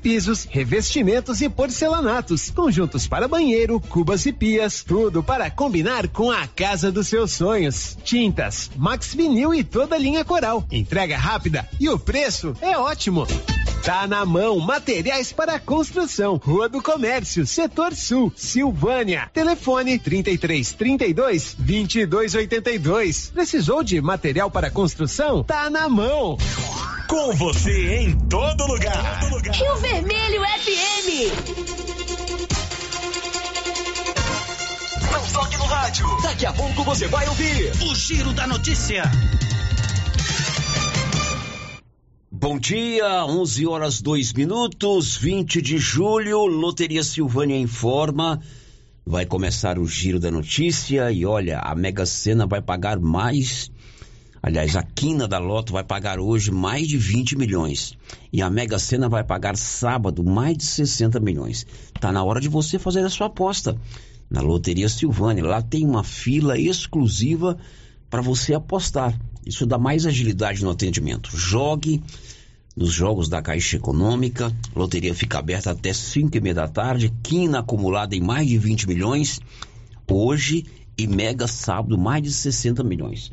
Pisos, revestimentos e porcelanatos, conjuntos para banheiro, cubas e pias, tudo para combinar com a casa dos seus sonhos. Tintas, Max Vinil e toda a linha Coral. Entrega rápida e o preço é ótimo. Tá na mão, materiais para construção. Rua do Comércio, Setor Sul, Silvânia. Telefone 33 32 22 82. Precisou de material para construção? Tá na mão. Com você em todo lugar. Rio Vermelho FM. Não toque no rádio. Daqui a pouco você vai ouvir o Giro da Notícia. Bom dia, 11 horas 2 minutos, 20 de julho, Loteria Silvânia informa. Vai começar o giro da notícia e olha, a Mega Sena vai pagar mais. Aliás, a quina da Loto vai pagar hoje mais de 20 milhões. E a Mega Sena vai pagar sábado mais de 60 milhões. Tá na hora de você fazer a sua aposta. Na Loteria Silvânia, lá tem uma fila exclusiva para você apostar. Isso dá mais agilidade no atendimento. Jogue nos jogos da Caixa Econômica. Loteria fica aberta até 5 e meia da tarde. Quina acumulada em mais de 20 milhões. Hoje e Mega sábado, mais de 60 milhões.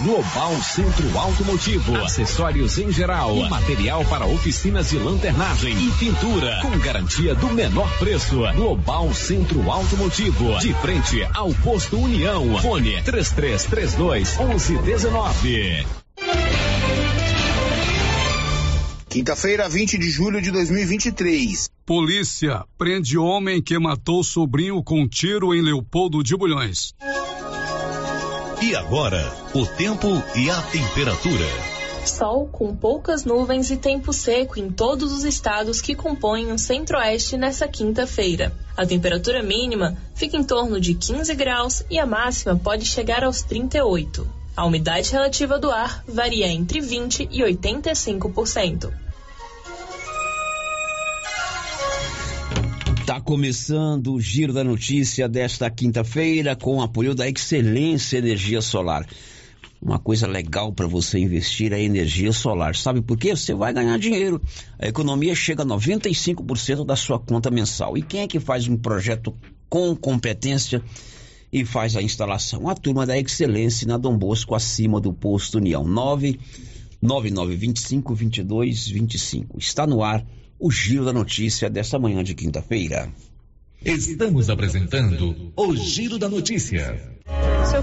Global Centro Automotivo, acessórios em geral, material para oficinas de lanternagem e pintura, com garantia do menor preço. Global Centro Automotivo, de frente ao posto União. Fone 3332 1119. Quinta-feira, 20 de julho de 2023. Polícia prende homem que matou sobrinho com tiro em Leopoldo de Bulhões. E agora, o tempo e a temperatura. Sol com poucas nuvens e tempo seco em todos os estados que compõem o centro-oeste nessa quinta-feira. A temperatura mínima fica em torno de 15 graus e a máxima pode chegar aos 38. A umidade relativa do ar varia entre 20 e 85%. Tá começando o Giro da Notícia desta quinta-feira com o apoio da Excelência Energia Solar. Uma coisa legal para você investir é energia solar. Sabe por quê? Você vai ganhar dinheiro. A economia chega a 95% da sua conta mensal. E quem é que faz um projeto com competência e faz a instalação? A turma da Excelência na Dom Bosco, acima do posto União. 99925 2225. Está no ar o Giro da Notícia desta manhã de quinta-feira. Estamos apresentando o Giro da Notícia. Se eu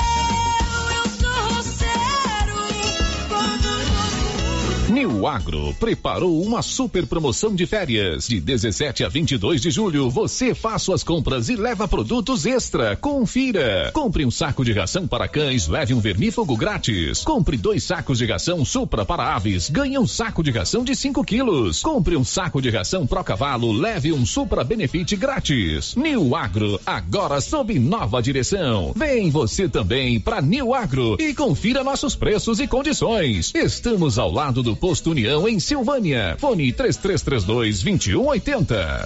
New Agro preparou uma super promoção de férias. De 17 a 22 de julho, você faz suas compras e leva produtos extra. Confira. Compre um saco de ração para cães, leve um vermífugo grátis. Compre dois sacos de ração Supra para aves, ganhe um saco de ração de 5 quilos. Compre um saco de ração Pro Cavalo, leve um Supra Benefit grátis. New Agro, agora sob nova direção. Vem você também para New Agro e confira nossos preços e condições. Estamos ao lado do Posto União em Silvânia. Fone 3332 2180.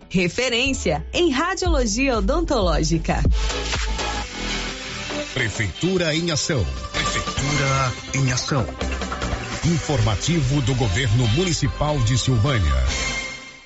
Referência em radiologia odontológica. Prefeitura em ação. Prefeitura em ação. Informativo do Governo Municipal de Silvânia.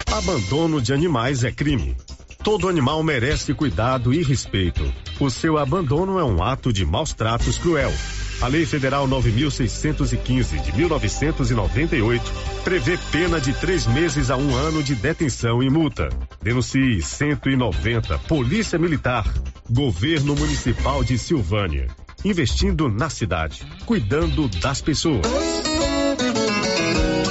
Abandono de animais é crime. Todo animal merece cuidado e respeito. O seu abandono é um ato de maus tratos cruel. A Lei Federal 9.615 de 1998 prevê pena de três meses a um ano de detenção e multa. Denuncie 190 Polícia Militar, Governo Municipal de Silvânia. Investindo na cidade, cuidando das pessoas.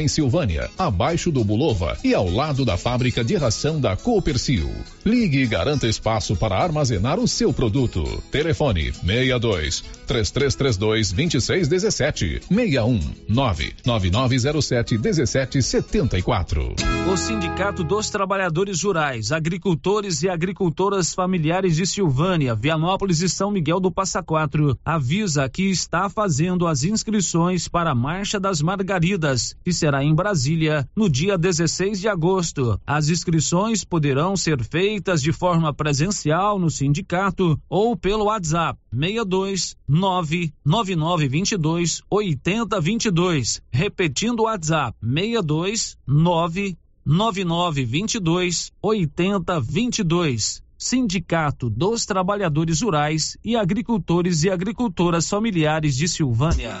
em Silvânia, abaixo do Bulova e ao lado da fábrica de ração da Coopercil. Ligue e garanta espaço para armazenar o seu produto. Telefone 62 3332 2617 61 99907 1774. O Sindicato dos Trabalhadores Rurais, Agricultores e Agricultoras Familiares de Silvânia, Vianópolis e São Miguel do Passa Quatro avisa que está fazendo as inscrições para a Marcha das Margaridas que será em Brasília no dia 16 de agosto. As inscrições poderão ser feitas de forma presencial no sindicato ou pelo WhatsApp 62 99922 8022. Repetindo o WhatsApp 62 99922 8022. Sindicato dos Trabalhadores Rurais e Agricultores e Agricultoras Familiares de Silvânia.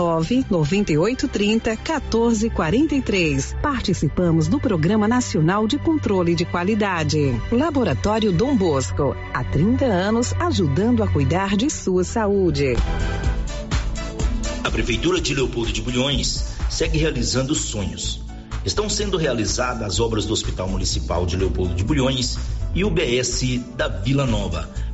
WhatsApp 9 98 30 14 43. Participamos do Programa Nacional de Controle de Qualidade. Laboratório Dom Bosco, há 30 anos ajudando a cuidar de sua saúde. A Prefeitura de Leopoldo de Bulhões segue realizando sonhos. Estão sendo realizadas as obras do Hospital Municipal de Leopoldo de Bulhões e o BS da Vila Nova.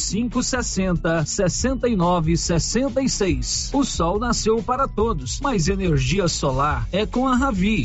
6560 69 66. O sol nasceu para todos, mas energia solar é com a Ravi.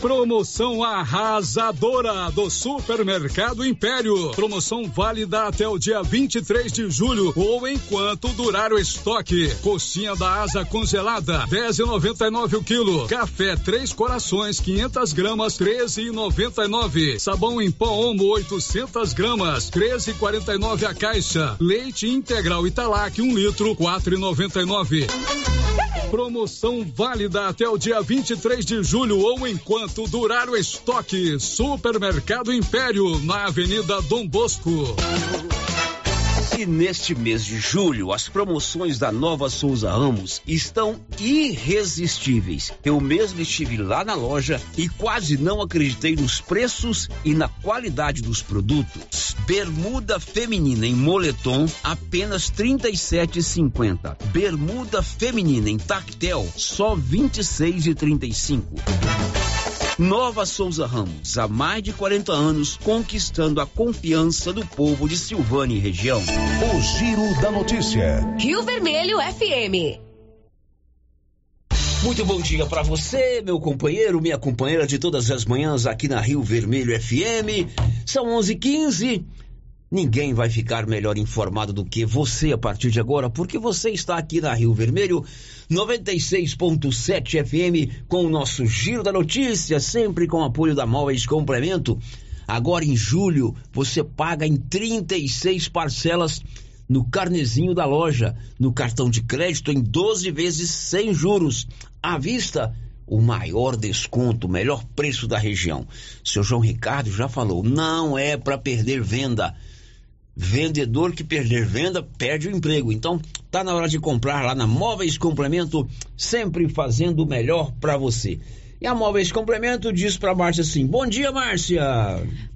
Promoção arrasadora do Supermercado Império. Promoção válida até o dia 23 de julho ou enquanto durar o estoque. Coxinha da asa congelada, 10,99 o quilo. Café Três Corações, 500 gramas, 13,99. Sabão em pó Omo, 800 gramas, 13,49 a caixa. Leite integral Italac, 1 um litro, 4,99. Promoção válida até o dia 23 de julho ou enquanto durar o estoque. Supermercado Império, na Avenida Dom Bosco. E neste mês de julho, as promoções da Nova Souza Ramos estão irresistíveis. Eu mesmo estive lá na loja e quase não acreditei nos preços e na qualidade dos produtos. Bermuda feminina em moletom, apenas R$ 37,50. Bermuda feminina em tactel, só R$ 26,35. Nova Souza Ramos, há mais de 40 anos, conquistando a confiança do povo de Silvânia e região. O Giro da Notícia. Rio Vermelho FM. Muito bom dia para você, meu companheiro, minha companheira de todas as manhãs aqui na Rio Vermelho FM. São 11:15. Ninguém vai ficar melhor informado do que você a partir de agora, porque você está aqui na Rio Vermelho 96.7 FM com o nosso Giro da Notícia, sempre com apoio da Móveis Complemento. Agora em julho, você paga em 36 parcelas no carnezinho da loja, no cartão de crédito em 12 vezes sem juros. À vista, o maior desconto, o melhor preço da região. Seu João Ricardo já falou, não é para perder venda Vendedor que perder venda perde o emprego. Então, tá na hora de comprar lá na Móveis Complemento, sempre fazendo o melhor para você. E a Móveis Complemento diz para Márcia assim: Bom dia, Márcia.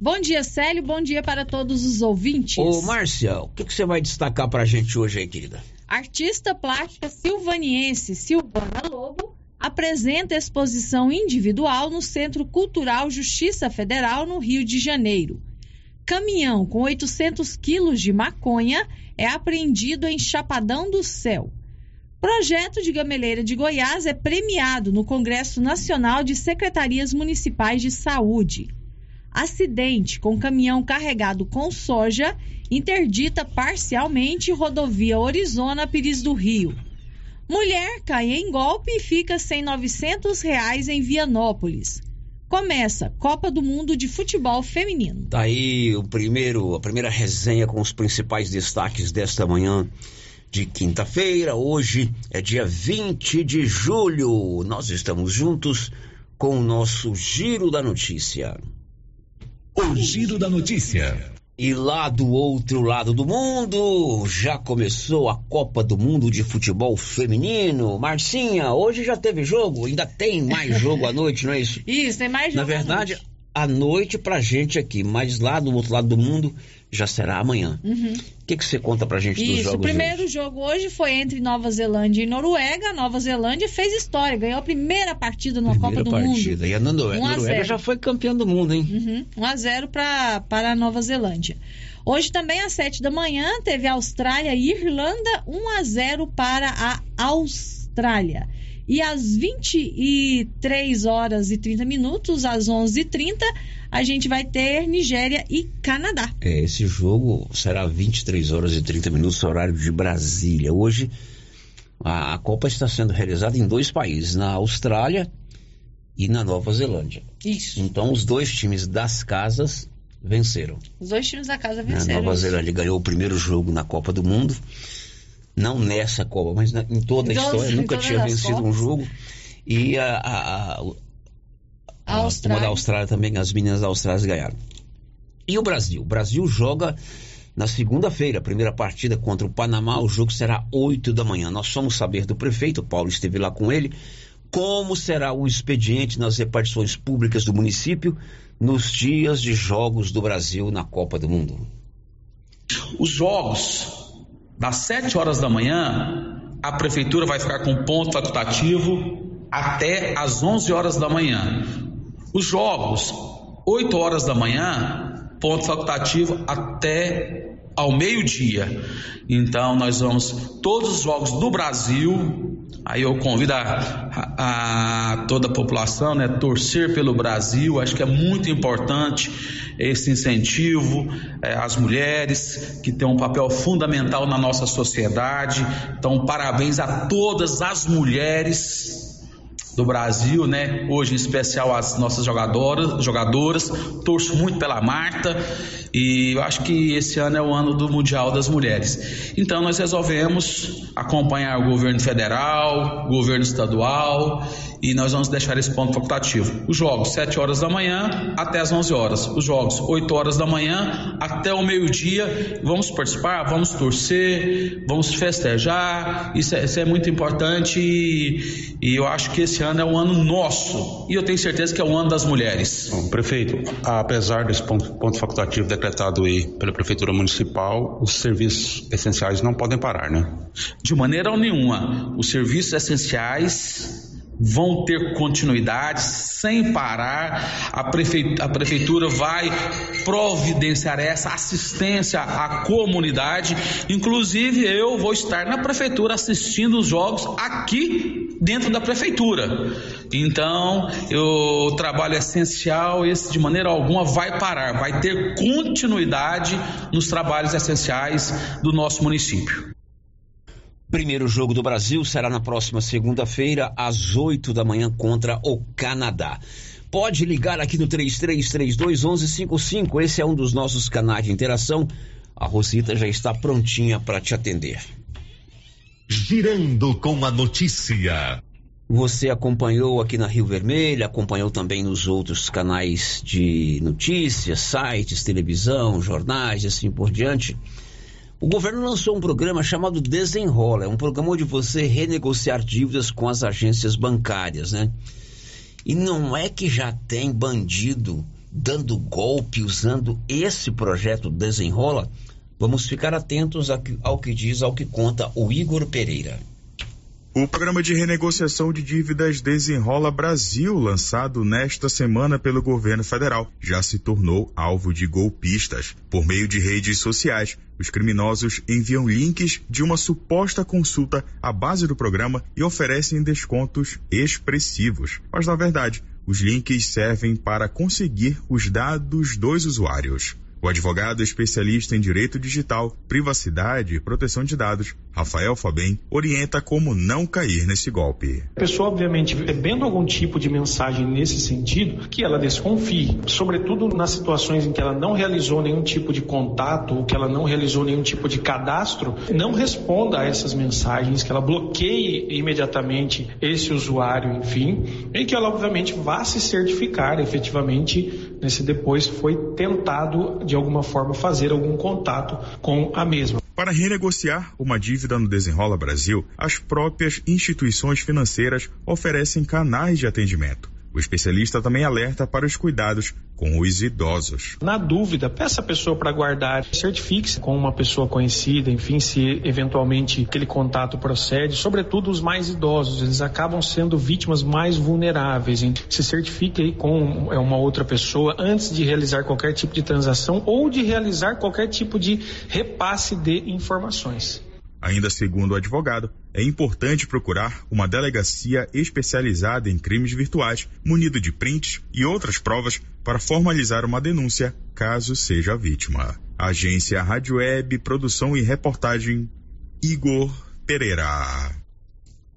Bom dia, Célio. Bom dia para todos os ouvintes. Ô, Márcia, o que, que você vai destacar para a gente hoje aí, querida? Artista plástica silvaniense Silvana Lobo apresenta exposição individual no Centro Cultural Justiça Federal, no Rio de Janeiro. Caminhão com 800 quilos de maconha é apreendido em Chapadão do Céu. Projeto de Gameleira de Goiás é premiado no Congresso Nacional de Secretarias Municipais de Saúde. Acidente com caminhão carregado com soja interdita parcialmente rodovia Orizona Pires do Rio. Mulher cai em golpe e fica sem 900 reais em Vianópolis. Começa Copa do Mundo de Futebol Feminino. Tá aí o primeiro, a primeira resenha com os principais destaques desta manhã de quinta-feira. Hoje é dia 20 de julho. Nós estamos juntos com o nosso Giro da Notícia. O Giro da Notícia. E lá do outro lado do mundo, já começou a Copa do Mundo de Futebol Feminino. Marcinha, hoje já teve jogo? Ainda tem mais jogo à noite, não é isso? Isso, tem mais jogo. Na verdade, à noite. à noite pra gente aqui, mas lá do outro lado do mundo já será amanhã. O uhum. que, que você conta pra gente Isso, dos jogos? O primeiro jogo hoje foi entre Nova Zelândia e Noruega. A Nova Zelândia fez história, ganhou a primeira partida na primeira Copa do partida. Mundo. E a Noruega, 1 a Noruega 0. já foi campeã do mundo, hein? Uhum. 1 a 0 pra, para a Nova Zelândia. Hoje também às 7 da manhã teve Austrália e Irlanda 1 a 0 para a Austrália. E às 23 horas e 30 minutos, às 11h30, a gente vai ter Nigéria e Canadá. É, esse jogo será 23 horas e 30 minutos, horário de Brasília. Hoje, a, a Copa está sendo realizada em dois países, na Austrália e na Nova Zelândia. Isso. Então, os dois times das casas venceram. Os dois times da casa A venceram. Nova isso. Zelândia ganhou o primeiro jogo na Copa do Mundo. Não nessa Copa, mas na- em toda a história. Nunca tinha vencido um Copas. jogo. E a, a, a, A a turma Austrália. da Austrália também, as meninas da Austrália ganharam. E o Brasil? O Brasil joga na segunda-feira, a primeira partida contra o Panamá. O jogo será 8 da manhã. Nós vamos saber do prefeito, o Paulo esteve lá com ele, como será o expediente nas repartições públicas do município nos dias de jogos do Brasil na Copa do Mundo. Os jogos, das 7 horas da manhã, a prefeitura vai ficar com ponto facultativo até às 11 horas da manhã. Os jogos, 8 horas da manhã, ponto facultativo até ao meio-dia. Então, nós vamos, todos os jogos do Brasil, aí eu convido a, a- a toda a população, né, torcer pelo Brasil, acho que é muito importante esse incentivo às mulheres, que têm um papel fundamental na nossa sociedade. Então, parabéns a todas as mulheres do Brasil, né? Hoje em especial as nossas jogadoras, jogadoras. Torço muito pela Marta e eu acho que esse ano é o ano do Mundial das Mulheres. Então nós resolvemos acompanhar o governo federal, o governo estadual e nós vamos deixar esse ponto facultativo. Os jogos 7 horas da manhã até as 11 horas. Os jogos 8 horas da manhã até o meio-dia. Vamos participar, vamos torcer, vamos festejar. Isso é, isso é muito importante e, e eu acho que esse ano é o ano nosso. E eu tenho certeza que é o ano das mulheres. Bom, prefeito, apesar desse ponto, ponto facultativo decretado aí pela Prefeitura Municipal, os serviços essenciais não podem parar, né? De maneira nenhuma. Os serviços essenciais vão ter continuidade sem parar. A, prefe- a prefeitura vai providenciar essa assistência à comunidade. Inclusive, eu vou estar na prefeitura assistindo os jogos aqui dentro da prefeitura. Então, eu- o trabalho essencial, esse de maneira alguma vai parar, vai ter continuidade nos trabalhos essenciais do nosso município. Primeiro jogo do Brasil será na próxima segunda-feira, às 8 da manhã, contra o Canadá. Pode ligar aqui no 33321155. Esse é um dos nossos canais de interação. A Rosita já está prontinha para te atender. Girando com a notícia. Você acompanhou aqui na Rio Vermelho, acompanhou também nos outros canais de notícias, sites, televisão, jornais e assim por diante. O governo lançou um programa chamado Desenrola, é um programa onde você renegociar dívidas com as agências bancárias, né? E não é que já tem bandido dando golpe usando esse projeto Desenrola? Vamos ficar atentos ao que diz, ao que conta o Igor Pereira. O programa de renegociação de dívidas Desenrola Brasil, lançado nesta semana pelo governo federal, já se tornou alvo de golpistas. Por meio de redes sociais, os criminosos enviam links de uma suposta consulta à base do programa e oferecem descontos expressivos. Mas, na verdade, os links servem para conseguir os dados dos usuários. O advogado especialista em direito digital, privacidade e proteção de dados, Rafael Fabem, orienta como não cair nesse golpe. A pessoa, obviamente, recebendo algum tipo de mensagem nesse sentido, que ela desconfie, sobretudo nas situações em que ela não realizou nenhum tipo de contato ou que ela não realizou nenhum tipo de cadastro, não responda a essas mensagens, que ela bloqueie imediatamente esse usuário, enfim, e que ela, obviamente, vá se certificar efetivamente se depois foi tentado de alguma forma fazer algum contato com a mesma. Para renegociar uma dívida no Desenrola Brasil, as próprias instituições financeiras oferecem canais de atendimento. O especialista também alerta para os cuidados com os idosos. Na dúvida, peça a pessoa para guardar, certifique-se com uma pessoa conhecida, enfim, se eventualmente aquele contato procede, sobretudo os mais idosos, eles acabam sendo vítimas mais vulneráveis. Se certifique aí com é, uma outra pessoa antes de realizar qualquer tipo de transação ou de realizar qualquer tipo de repasse de informações. Ainda segundo o advogado, é importante procurar uma delegacia especializada em crimes virtuais, munido de prints e outras provas para formalizar uma denúncia, caso seja vítima. Agência Rádio Web, produção e reportagem, Igor Pereira.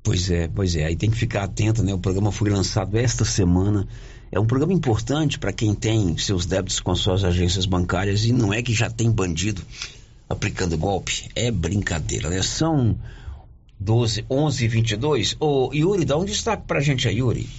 Pois é, pois é, aí tem que ficar atento, né? O programa foi lançado esta semana. É um programa importante para quem tem seus débitos com suas agências bancárias e não é que já tem bandido aplicando golpe. É brincadeira, né? São 12, 11 e 22. Ô, Yuri, dá um destaque pra gente aí, Yuri.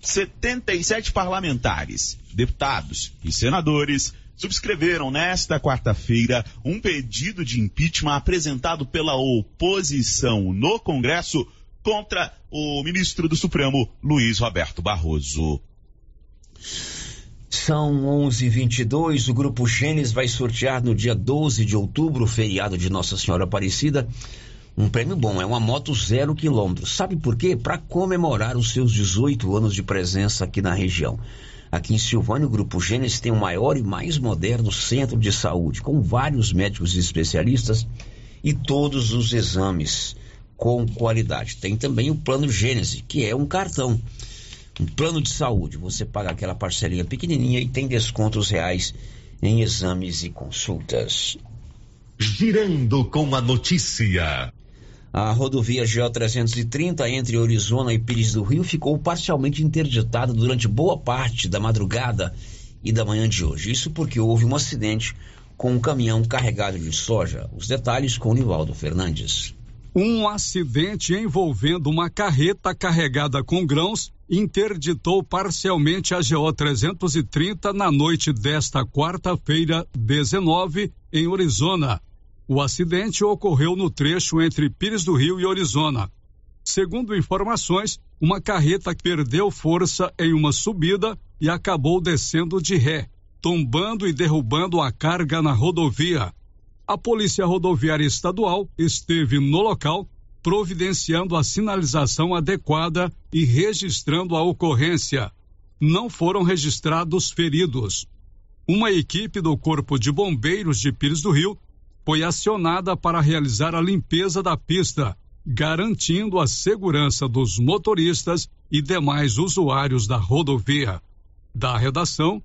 77 parlamentares, deputados e senadores subscreveram nesta quarta-feira um pedido de impeachment apresentado pela oposição no Congresso contra o ministro do Supremo, Luiz Roberto Barroso. São 11:22. O grupo Gênesis vai sortear no dia 12 de outubro, feriado de Nossa Senhora Aparecida, um prêmio bom. É uma moto zero quilômetro. Sabe por quê? Para comemorar os seus 18 anos de presença aqui na região. Aqui em Silvânia, o Grupo Gênesis tem o maior e mais moderno centro de saúde, com vários médicos e especialistas e todos os exames com qualidade. Tem também o Plano Gênesis, que é um cartão um plano de saúde. Você paga aquela parcelinha pequenininha e tem descontos reais em exames e consultas. Girando com a notícia. A rodovia GO 330 entre Orizona e Pires do Rio ficou parcialmente interditada durante boa parte da madrugada e da manhã de hoje. Isso porque houve um acidente com um caminhão carregado de soja. Os detalhes com o Nivaldo Fernandes. Um acidente envolvendo uma carreta carregada com grãos interditou parcialmente a GO 330 na noite desta quarta-feira, 19, em Orizona. O acidente ocorreu no trecho entre Pires do Rio e Orizona. Segundo informações, uma carreta perdeu força em uma subida e acabou descendo de ré, tombando e derrubando a carga na rodovia. A Polícia Rodoviária Estadual esteve no local providenciando a sinalização adequada e registrando a ocorrência. Não foram registrados feridos. Uma equipe do Corpo de Bombeiros de Pires do Rio foi acionada para realizar a limpeza da pista, garantindo a segurança dos motoristas e demais usuários da rodovia. Da redação,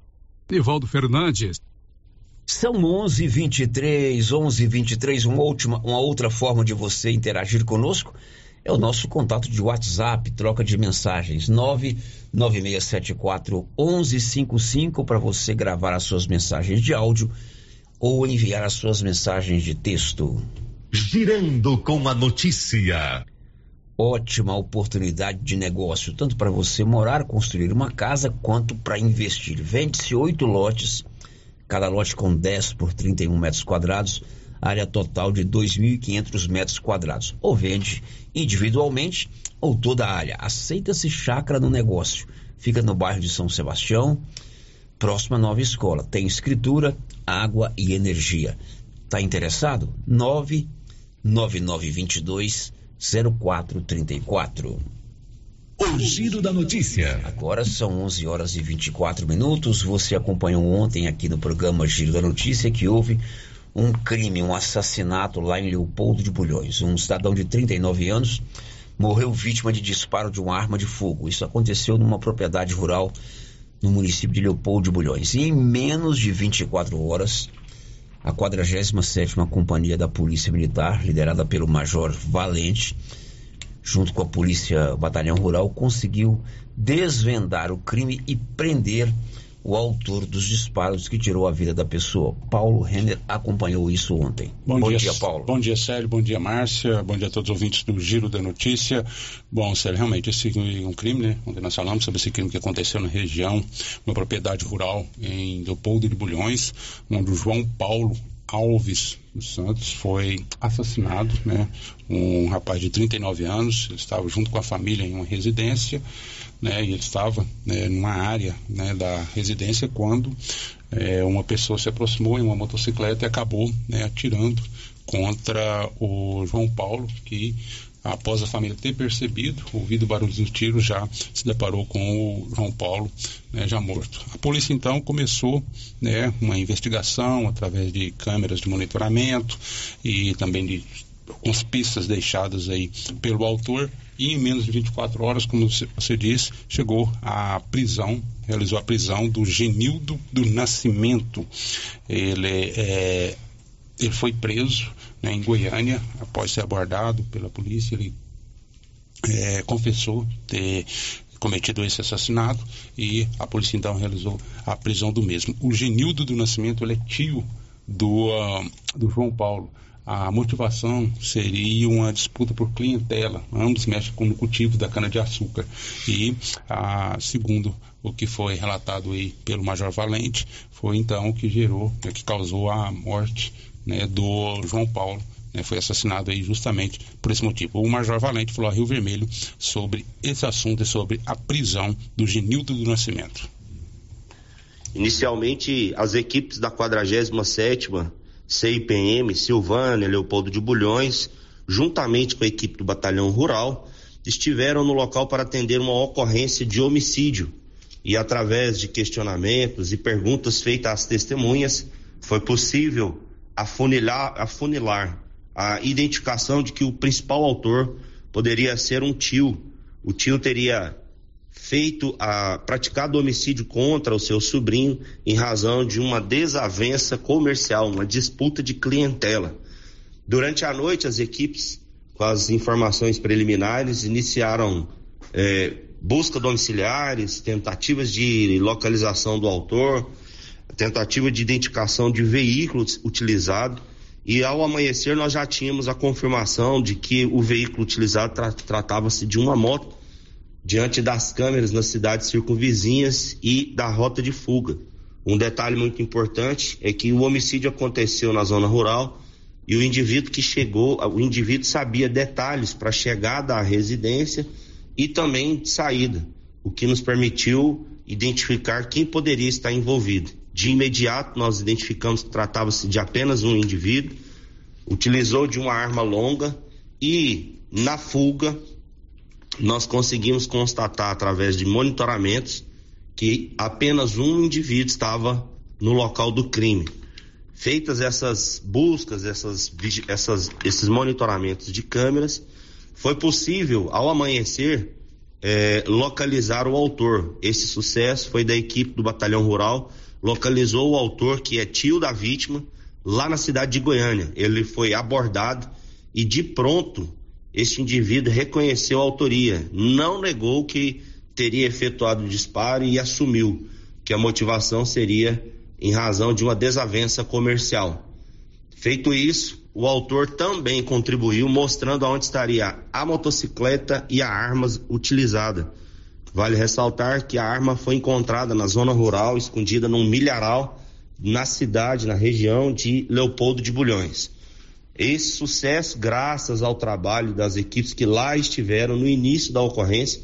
Nivaldo Fernandes. São 11:23, 11:23. Uma última, uma outra forma de você interagir conosco é o nosso contato de WhatsApp, troca de mensagens 99674 1155 para você gravar as suas mensagens de áudio ou enviar as suas mensagens de texto. Girando com a notícia. ótima oportunidade de negócio, tanto para você morar, construir uma casa, quanto para investir. Vende-se oito lotes, cada lote com 10 por 31 metros quadrados, área total de 2.500 metros quadrados. Ou vende individualmente ou toda a área. Aceita-se chácara no negócio. Fica no bairro de São Sebastião, próxima nova escola. Tem escritura, água e energia. Tá interessado? 99922 0434. O Giro da Notícia. Agora são 11 horas e 24 minutos. Você acompanhou ontem aqui no programa Giro da Notícia que houve um crime, um assassinato lá em Leopoldo de Bulhões. Um cidadão de 39 anos morreu vítima de disparo de uma arma de fogo. Isso aconteceu numa propriedade rural no município de Leopoldo de Bulhões. E em menos de 24 horas, a 47ª Companhia da Polícia Militar, liderada pelo Major Valente, junto com a Polícia Batalhão Rural, conseguiu desvendar o crime e prender o autor dos disparos que tirou a vida da pessoa. Paulo Renner acompanhou isso ontem. Bom, bom dia, dia, Paulo. Bom dia, Sérgio. Bom dia, Márcia. Bom dia a todos os ouvintes do Giro da Notícia. Bom, Sérgio, realmente, esse é um crime, né? Ontem nós falamos sobre esse crime que aconteceu na região, uma propriedade rural em Leopoldo de Bulhões, onde o João Paulo Alves dos Santos foi assassinado, né? Um rapaz de 39 anos, ele estava junto com a família em uma residência, né? E ele estava né, numa área né, da residência quando é, uma pessoa se aproximou em uma motocicleta e acabou né, atirando contra o João Paulo, que após a família ter percebido, ouvido o barulho do tiro, já se deparou com o João Paulo né, já morto. A polícia então começou né, uma investigação através de câmeras de monitoramento e também de algumas pistas deixadas aí pelo autor e em menos de 24 horas, como você disse, chegou à prisão, realizou a prisão do Genildo do Nascimento. Ele, é, ele foi preso né, em Goiânia, após ser abordado pela polícia, ele é, confessou ter cometido esse assassinato e a polícia então realizou a prisão do mesmo. O Genildo do Nascimento ele é tio do, uh, do João Paulo. A motivação seria uma disputa por clientela. Ambos mexem com o cultivo da cana-de-açúcar. E, ah, segundo o que foi relatado aí pelo Major Valente, foi então o que gerou, né, que causou a morte né, do João Paulo, né, foi assassinado aí justamente por esse motivo. O Major Valente falou a Rio Vermelho sobre esse assunto e sobre a prisão do Genildo do Nascimento. Inicialmente, as equipes da 47ª CIPM, Silvânia, Leopoldo de Bulhões, juntamente com a equipe do Batalhão Rural, estiveram no local para atender uma ocorrência de homicídio e através de questionamentos e perguntas feitas às testemunhas, foi possível afunilar, afunilar a identificação de que o principal autor poderia ser um tio. O tio teria feito a praticado homicídio contra o seu sobrinho em razão de uma desavença comercial, uma disputa de clientela. Durante a noite, as equipes, com as informações preliminares, iniciaram é, busca domiciliares, tentativas de localização do autor, tentativa de identificação de veículo utilizado e ao amanhecer nós já tínhamos a confirmação de que o veículo utilizado tra tratava-se de uma moto diante das câmeras nas cidades circunvizinhas e da rota de fuga. Um detalhe muito importante é que o homicídio aconteceu na zona rural e o indivíduo que chegou, o indivíduo sabia detalhes para chegada à residência e também de saída, o que nos permitiu identificar quem poderia estar envolvido. De imediato, nós identificamos que tratava-se de apenas um indivíduo, utilizou de uma arma longa e, na fuga, nós conseguimos constatar através de monitoramentos que apenas um indivíduo estava no local do crime. Feitas essas buscas, essas, essas, esses monitoramentos de câmeras, foi possível, ao amanhecer, é, localizar o autor. Esse sucesso foi da equipe do Batalhão Rural localizou o autor, que é tio da vítima, lá na cidade de Goiânia. Ele foi abordado e de pronto este indivíduo reconheceu a autoria, não negou que teria efetuado o disparo e assumiu que a motivação seria em razão de uma desavença comercial. Feito isso, o autor também contribuiu mostrando aonde estaria a motocicleta e a arma utilizada. Vale ressaltar que a arma foi encontrada na zona rural, escondida num milharal na cidade, na região de Leopoldo de Bulhões. Esse sucesso, graças ao trabalho das equipes que lá estiveram no início da ocorrência,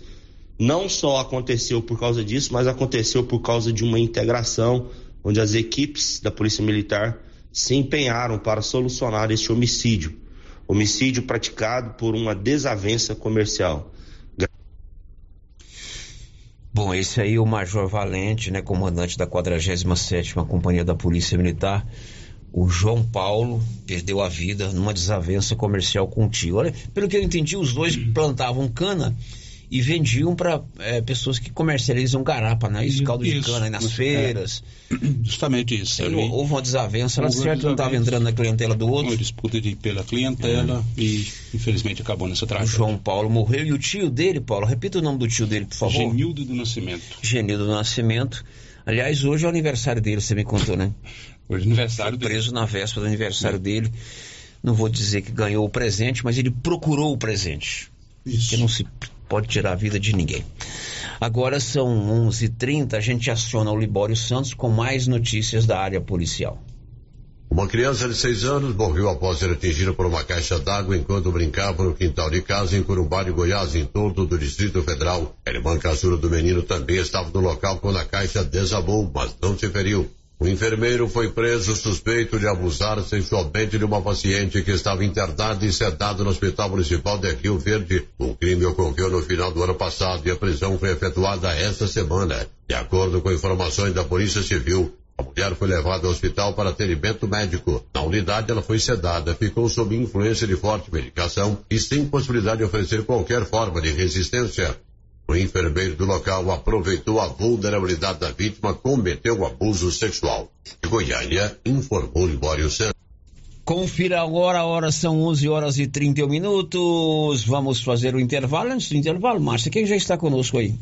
não só aconteceu por causa disso, mas aconteceu por causa de uma integração onde as equipes da Polícia Militar se empenharam para solucionar este homicídio. Homicídio praticado por uma desavença comercial. Bom, esse aí é o Major Valente, né, comandante da 47ª Companhia da Polícia Militar. O João Paulo perdeu a vida numa desavença comercial com o tio. Olha, pelo que eu entendi, os dois plantavam cana e vendiam para é, pessoas que comercializam garapa, né? Isso, caldo isso, de cana aí nas feiras. É, justamente isso. Aí, houve uma desavença, ela certo não estava entrando na clientela do outro. Uma disputa de, pela clientela é. e infelizmente acabou nessa tragédia. O João Paulo morreu e o tio dele, Paulo, repita o nome do tio dele, por favor. Genildo do Nascimento. Genildo do Nascimento. Aliás, hoje é o aniversário dele, você me contou, né? Hoje é aniversário Foi preso dele. na véspera do aniversário é. dele. Não vou dizer que ganhou o presente, mas ele procurou o presente. Isso. Que não se pode tirar a vida de ninguém. Agora são 11:30, h 30 a gente aciona o Libório Santos com mais notícias da área policial. Uma criança de seis anos morreu após ser atingida por uma caixa d'água enquanto brincava no quintal de casa em Corumbá de Goiás, em torno do Distrito Federal. A irmã caçula do menino também estava no local quando a caixa desabou, mas não se feriu. O enfermeiro foi preso suspeito de abusar sexualmente de uma paciente que estava internada e sedada no Hospital Municipal de Rio Verde. O crime ocorreu no final do ano passado e a prisão foi efetuada esta semana. De acordo com informações da Polícia Civil, a mulher foi levada ao hospital para atendimento médico. Na unidade, ela foi sedada, ficou sob influência de forte medicação e sem possibilidade de oferecer qualquer forma de resistência. O enfermeiro do local aproveitou a vulnerabilidade da vítima, cometeu abuso sexual. Goiânia, informou Libório Santos. Confira agora, a hora são 11 horas e 31 minutos. Vamos fazer o intervalo. Antes do intervalo, Márcia, quem já está conosco aí?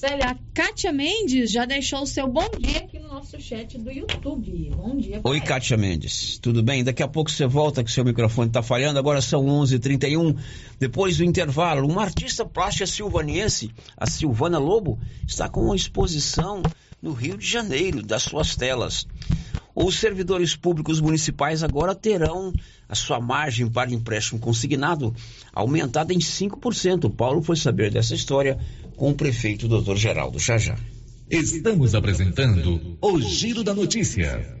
Célia, a Kátia Mendes já deixou o seu bom dia aqui no nosso chat do YouTube. Bom dia. Oi, Kátia Mendes. Tudo bem? Daqui a pouco você volta que seu microfone está falhando. Agora são 11:31. h 31 Depois do intervalo, uma artista plástica silvaniense, a Silvana Lobo, está com uma exposição no Rio de Janeiro das suas telas. Os servidores públicos municipais agora terão a sua margem para empréstimo consignado aumentada em 5%. O Paulo foi saber dessa história com o prefeito Dr. Geraldo Chajá. Estamos apresentando o Giro da Notícia.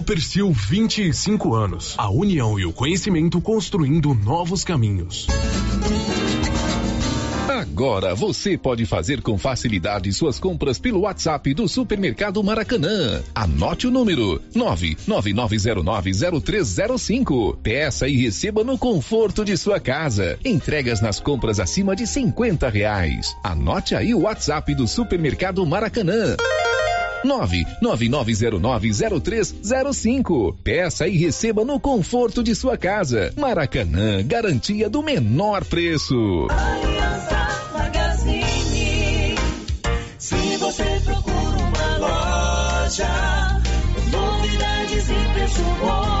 25 anos. A união e o conhecimento construindo novos caminhos. Agora você pode fazer com facilidade suas compras pelo WhatsApp do Supermercado Maracanã. Anote o número 999090305. Peça e receba no conforto de sua casa. Entregas nas compras acima de 50 reais. Anote aí o WhatsApp do Supermercado Maracanã. 999090305. Peça e receba no conforto de sua casa. Maracanã, garantia do menor preço. Aliança Magazine. Se você procura uma loja, novidades e preço bom,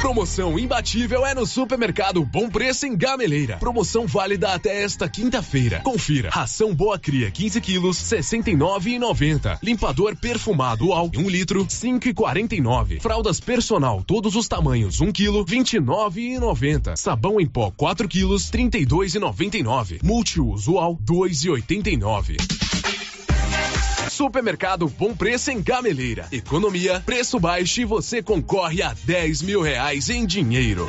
Promoção imbatível é no Supermercado Bom Preço em Gameleira. Promoção válida até esta quinta-feira. Confira. Ração Boa Cria 15 quilos, 69,90. Limpador perfumado UAL 1 litro, 5,49. Fraldas personal todos os tamanhos 1 quilo, 29,90. Sabão em pó 4 quilos, 32,99. Multiuso UAL 2,89. Supermercado Bom Preço em Gameleira. Economia, preço baixo e você concorre a 10 mil reais em dinheiro.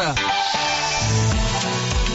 semana.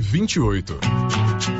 28.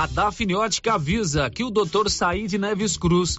A Dafniótica avisa que o Dr. Said Neves Cruz,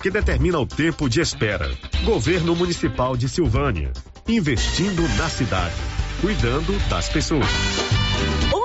que determina o tempo de espera. Governo Municipal de Silvânia, investindo na cidade, cuidando das pessoas.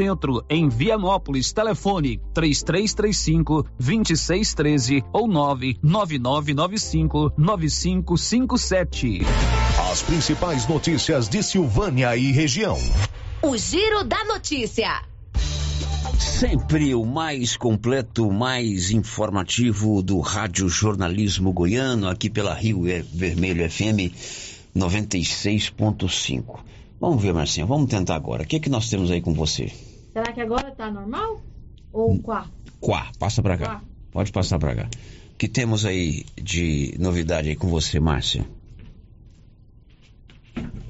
Centro, em Vianópolis. Telefone 3335 2613 ou 99995 9557. As principais notícias de Silvânia e região. O Giro da Notícia. Sempre o mais completo, mais informativo do Rádio Jornalismo Goiano, aqui pela Rio Vermelho FM 96.5. Vamos ver, Marcinha, vamos tentar agora. O que, é que nós temos aí com você? Será que agora tá normal? Ou quá? Quá, passa pra cá. Quá. Pode passar pra cá. O que temos aí de novidade aí com você, Márcia?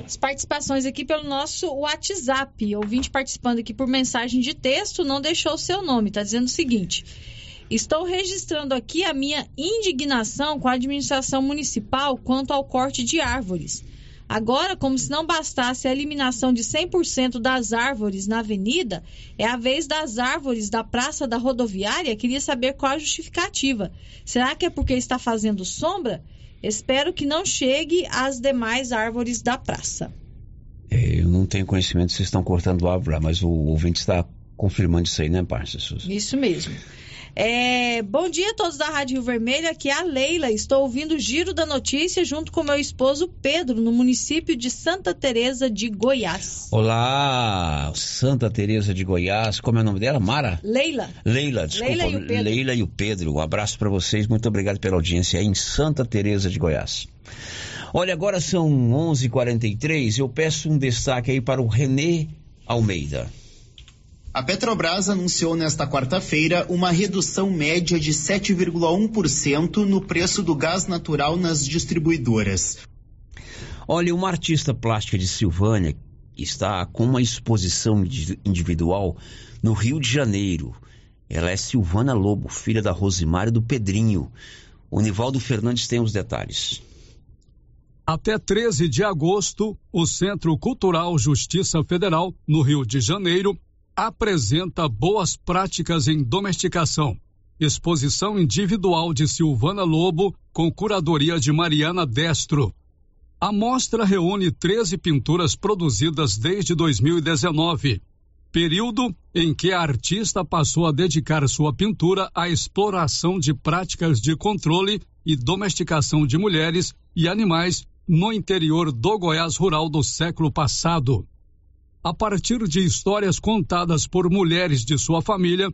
As participações aqui pelo nosso WhatsApp. Ouvinte participando aqui por mensagem de texto não deixou o seu nome. Tá dizendo o seguinte. Estou registrando aqui a minha indignação com a administração municipal quanto ao corte de árvores. Agora, como se não bastasse a eliminação de 100% das árvores na avenida, é a vez das árvores da Praça da Rodoviária. Queria saber qual a justificativa. Será que é porque está fazendo sombra? Espero que não chegue às demais árvores da praça. É, Eu não tenho conhecimento se vocês estão cortando árvore lá, mas o ouvinte está confirmando isso aí, né, parça? Isso mesmo. É, bom dia a todos da Rádio Rio Vermelho, aqui é a Leila. Estou ouvindo o Giro da Notícia junto com meu esposo Pedro, no município de Santa Teresa de Goiás. Olá, Santa Teresa de Goiás, como é o nome dela? Mara? Leila. Leila, desculpa, Leila e o Pedro. Leila e o Pedro. Um abraço para vocês, muito obrigado pela audiência aí em Santa Teresa de Goiás. Olha, agora são 11:43. Eu peço um destaque aí para o Renê Almeida. A Petrobras anunciou nesta quarta-feira uma redução média de 7,1% no preço do gás natural nas distribuidoras. Olha, uma artista plástica de Silvânia está com uma exposição individual no Rio de Janeiro. Ela é Silvana Lobo, filha da Rosimária do Pedrinho. O Nivaldo Fernandes tem os detalhes. Até 13 de agosto, o Centro Cultural Justiça Federal, no Rio de Janeiro, apresenta boas práticas em domesticação. Exposição individual de Silvana Lobo com curadoria de Mariana Destro. A mostra reúne 13 pinturas produzidas desde 2019, período em que a artista passou a dedicar sua pintura à exploração de práticas de controle e domesticação de mulheres e animais no interior do Goiás rural do século passado. A partir de histórias contadas por mulheres de sua família,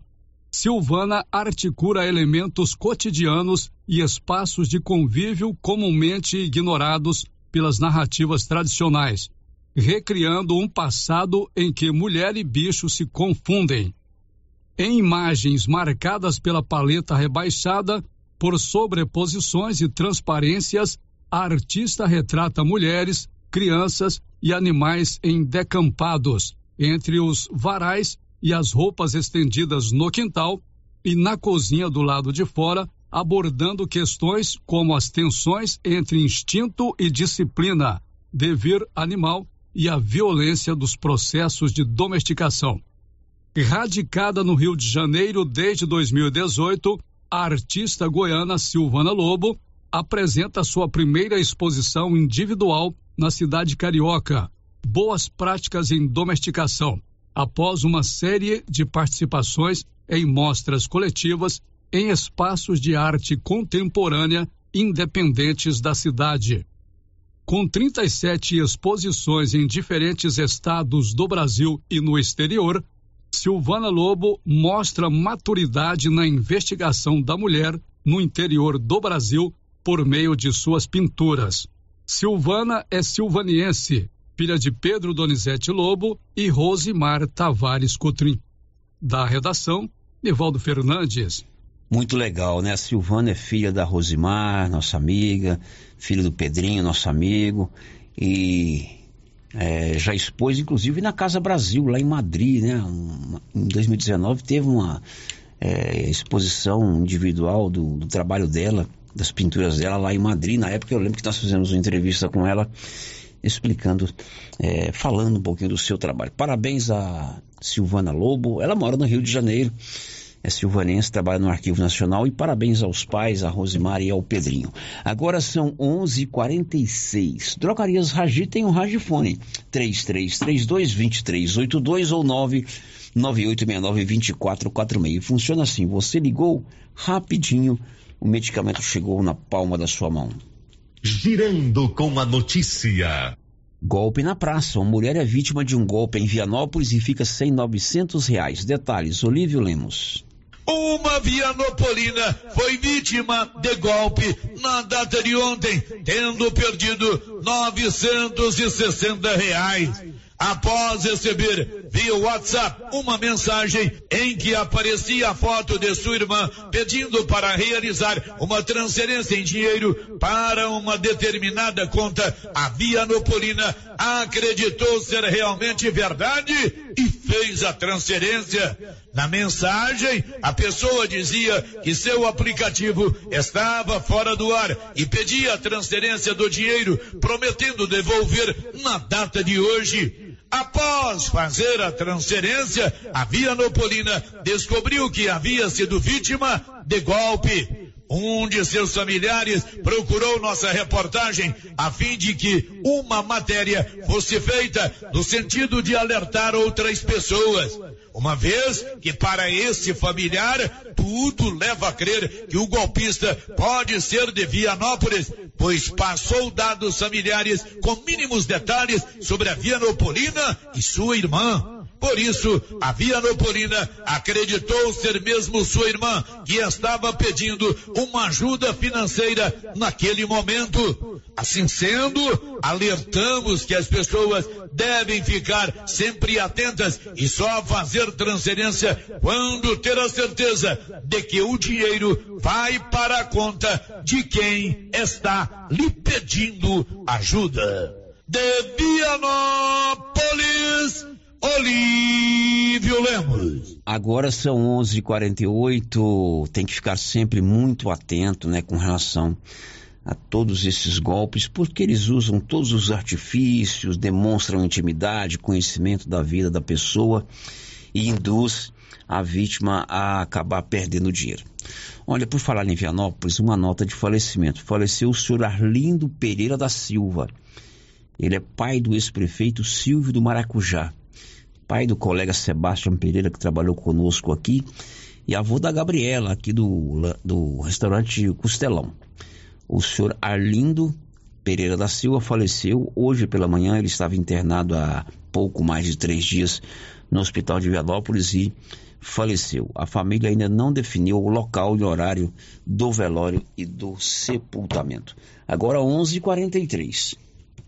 Silvana articula elementos cotidianos e espaços de convívio comumente ignorados pelas narrativas tradicionais, recriando um passado em que mulher e bicho se confundem. Em imagens marcadas pela paleta rebaixada, por sobreposições e transparências, a artista retrata mulheres, crianças e animais em decampados, entre os varais e as roupas estendidas no quintal e na cozinha do lado de fora, abordando questões como as tensões entre instinto e disciplina, dever animal e a violência dos processos de domesticação. Radicada no Rio de Janeiro desde 2018, a artista goiana Silvana Lobo apresenta sua primeira exposição individual na cidade carioca, Boas Práticas em Domesticação, após uma série de participações em mostras coletivas em espaços de arte contemporânea independentes da cidade. Com 37 exposições em diferentes estados do Brasil e no exterior, Silvana Lobo mostra maturidade na investigação da mulher no interior do Brasil por meio de suas pinturas. Silvana é silvaniense, filha de Pedro Donizete Lobo e Rosimar Tavares Cotrim. Da redação, Nivaldo Fernandes. Muito legal, né? A Silvana é filha da Rosimar, nossa amiga, filha do Pedrinho, nosso amigo, e é, já expôs, inclusive, na Casa Brasil, lá em Madrid, né? Um, em 2019 teve uma é, exposição individual do, do, trabalho dela, das pinturas dela lá em Madrid. Na época eu lembro que nós fizemos uma entrevista com ela explicando, é, falando um pouquinho do seu trabalho. Parabéns a Silvana Lobo, ela mora no Rio de Janeiro é silvanense, trabalha no Arquivo Nacional e parabéns aos pais, a Rosimar e ao Pedrinho. Agora são 11:46. Drogarias Ragi tem um Ragifone 3332-2382 ou 99869-2446. Funciona assim, você ligou rapidinho, o medicamento chegou na palma da sua mão. Girando com a notícia. Golpe na praça. Uma mulher é vítima de um golpe em Vianópolis e fica sem 900 reais. Detalhes, Olívio Lemos. Uma vianopolina foi vítima de golpe na data de ontem, tendo perdido 960 reais após receber via WhatsApp uma mensagem em que aparecia a foto de sua irmã pedindo para realizar uma transferência em dinheiro para uma determinada conta, a Vianopolina acreditou ser realmente verdade e fez a transferência. Na mensagem, a pessoa dizia que seu aplicativo estava fora do ar e pedia a transferência do dinheiro, prometendo devolver na data de hoje. Após fazer a transferência, a Vianopolina descobriu que havia sido vítima de golpe. Um de seus familiares procurou nossa reportagem a fim de que uma matéria fosse feita no sentido de alertar outras pessoas. Uma vez que para esse familiar tudo leva a crer que o golpista pode ser de Vianópolis, pois passou dados familiares com mínimos detalhes sobre a Vianopolina e sua irmã. Por isso, a Vianopolina acreditou ser mesmo sua irmã que estava pedindo uma ajuda financeira naquele momento. Assim sendo, alertamos que as pessoas devem ficar sempre atentas e só fazer transferência quando ter a certeza de que o dinheiro vai para a conta de quem está lhe pedindo ajuda. De Vianópolis, Olívio Lemos. Agora são 11:48. Tem que ficar sempre muito atento, né, com relação a todos esses golpes, porque eles usam todos os artifícios, demonstram intimidade, conhecimento da vida da pessoa e induz a vítima a acabar perdendo dinheiro. Olha, por falar em Vianópolis, uma nota de falecimento. Faleceu o senhor Arlindo Pereira da Silva. Ele é pai do ex-prefeito Silvio do Maracujá pai do colega Sebastião Pereira, que trabalhou conosco aqui, e avô da Gabriela, aqui do, do restaurante Costelão. O senhor Arlindo Pereira da Silva faleceu hoje pela manhã, ele estava internado há pouco mais de três dias no hospital de Vianópolis e faleceu. A família ainda não definiu o local e horário do velório e do sepultamento. Agora 11:43.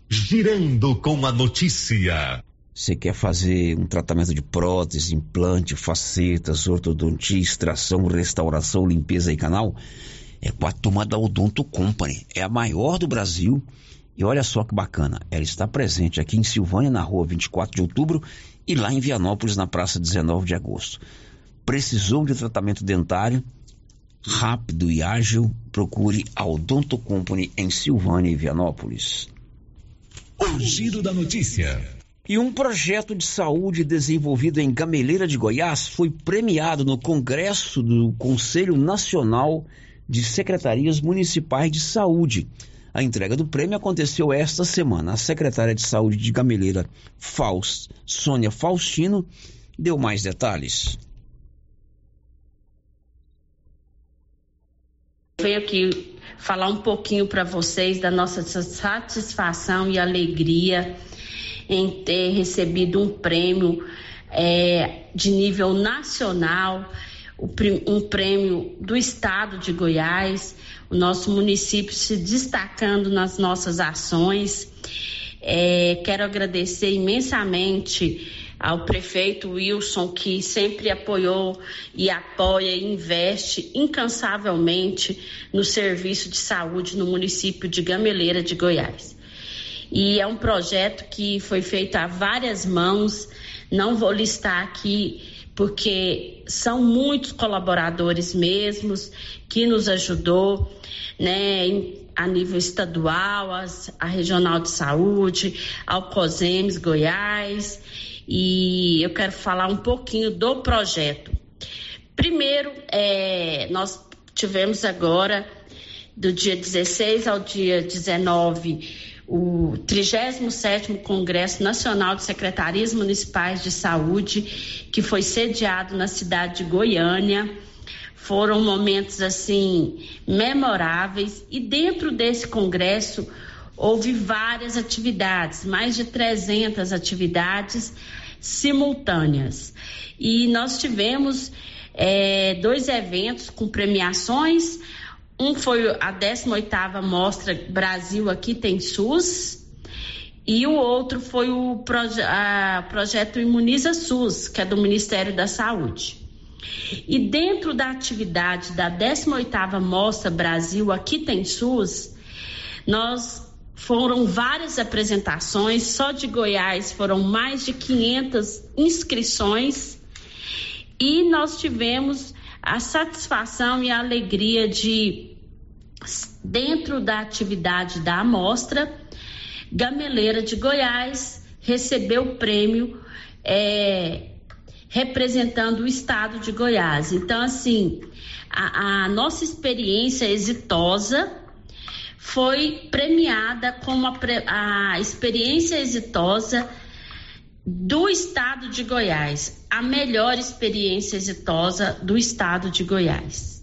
Girando com a notícia. Você quer fazer um tratamento de prótese, implante, facetas, ortodontia, extração, restauração, limpeza e canal? É com a turma da Odonto Company. É a maior do Brasil. E olha só que bacana, ela está presente aqui em Silvânia, na rua 24 de outubro, e lá em Vianópolis, na praça 19 de agosto. Precisou de tratamento dentário? Rápido e ágil, procure a Odonto Company em Silvânia e Vianópolis. O giro da notícia. E um projeto de saúde desenvolvido em Gameleira de Goiás foi premiado no Congresso do Conselho Nacional de Secretarias Municipais de Saúde. A entrega do prêmio aconteceu esta semana. A secretária de Saúde de Gameleira, Faust, Sônia Faustino, deu mais detalhes. Venho aqui falar um pouquinho para vocês da nossa satisfação e alegria em ter recebido um prêmio é, de nível nacional, um prêmio do estado de Goiás, o nosso município se destacando nas nossas ações. É, quero agradecer imensamente ao prefeito Wilson, que sempre apoiou e apoia e investe incansavelmente no serviço de saúde no município de Gameleira de Goiás. E é um projeto que foi feito a várias mãos, não vou listar aqui porque são muitos colaboradores mesmos que nos ajudou, né, a nível estadual, a Regional de Saúde, ao COSEMES Goiás, e eu quero falar um pouquinho do projeto. Primeiro, é, nós tivemos agora, do dia 16 ao dia 19, o 37º Congresso Nacional de Secretarias Municipais de Saúde, que foi sediado na cidade de Goiânia. Foram momentos assim memoráveis e dentro desse congresso houve várias atividades, mais de 300 atividades simultâneas. E nós tivemos é, dois eventos com premiações, um foi a 18ª Mostra Brasil Aqui Tem SUS, e o outro foi o proje projeto Imuniza SUS, que é do Ministério da Saúde. E dentro da atividade da 18ª Mostra Brasil Aqui Tem SUS, nós foram várias apresentações, só de Goiás foram mais de 500 inscrições. E nós tivemos a satisfação e a alegria de, dentro da atividade da amostra, Gameleira de Goiás recebeu o prêmio é, representando o estado de Goiás. Então, assim, a, a nossa experiência exitosa foi premiada como a, a experiência exitosa do estado de Goiás, a melhor experiência exitosa do estado de Goiás.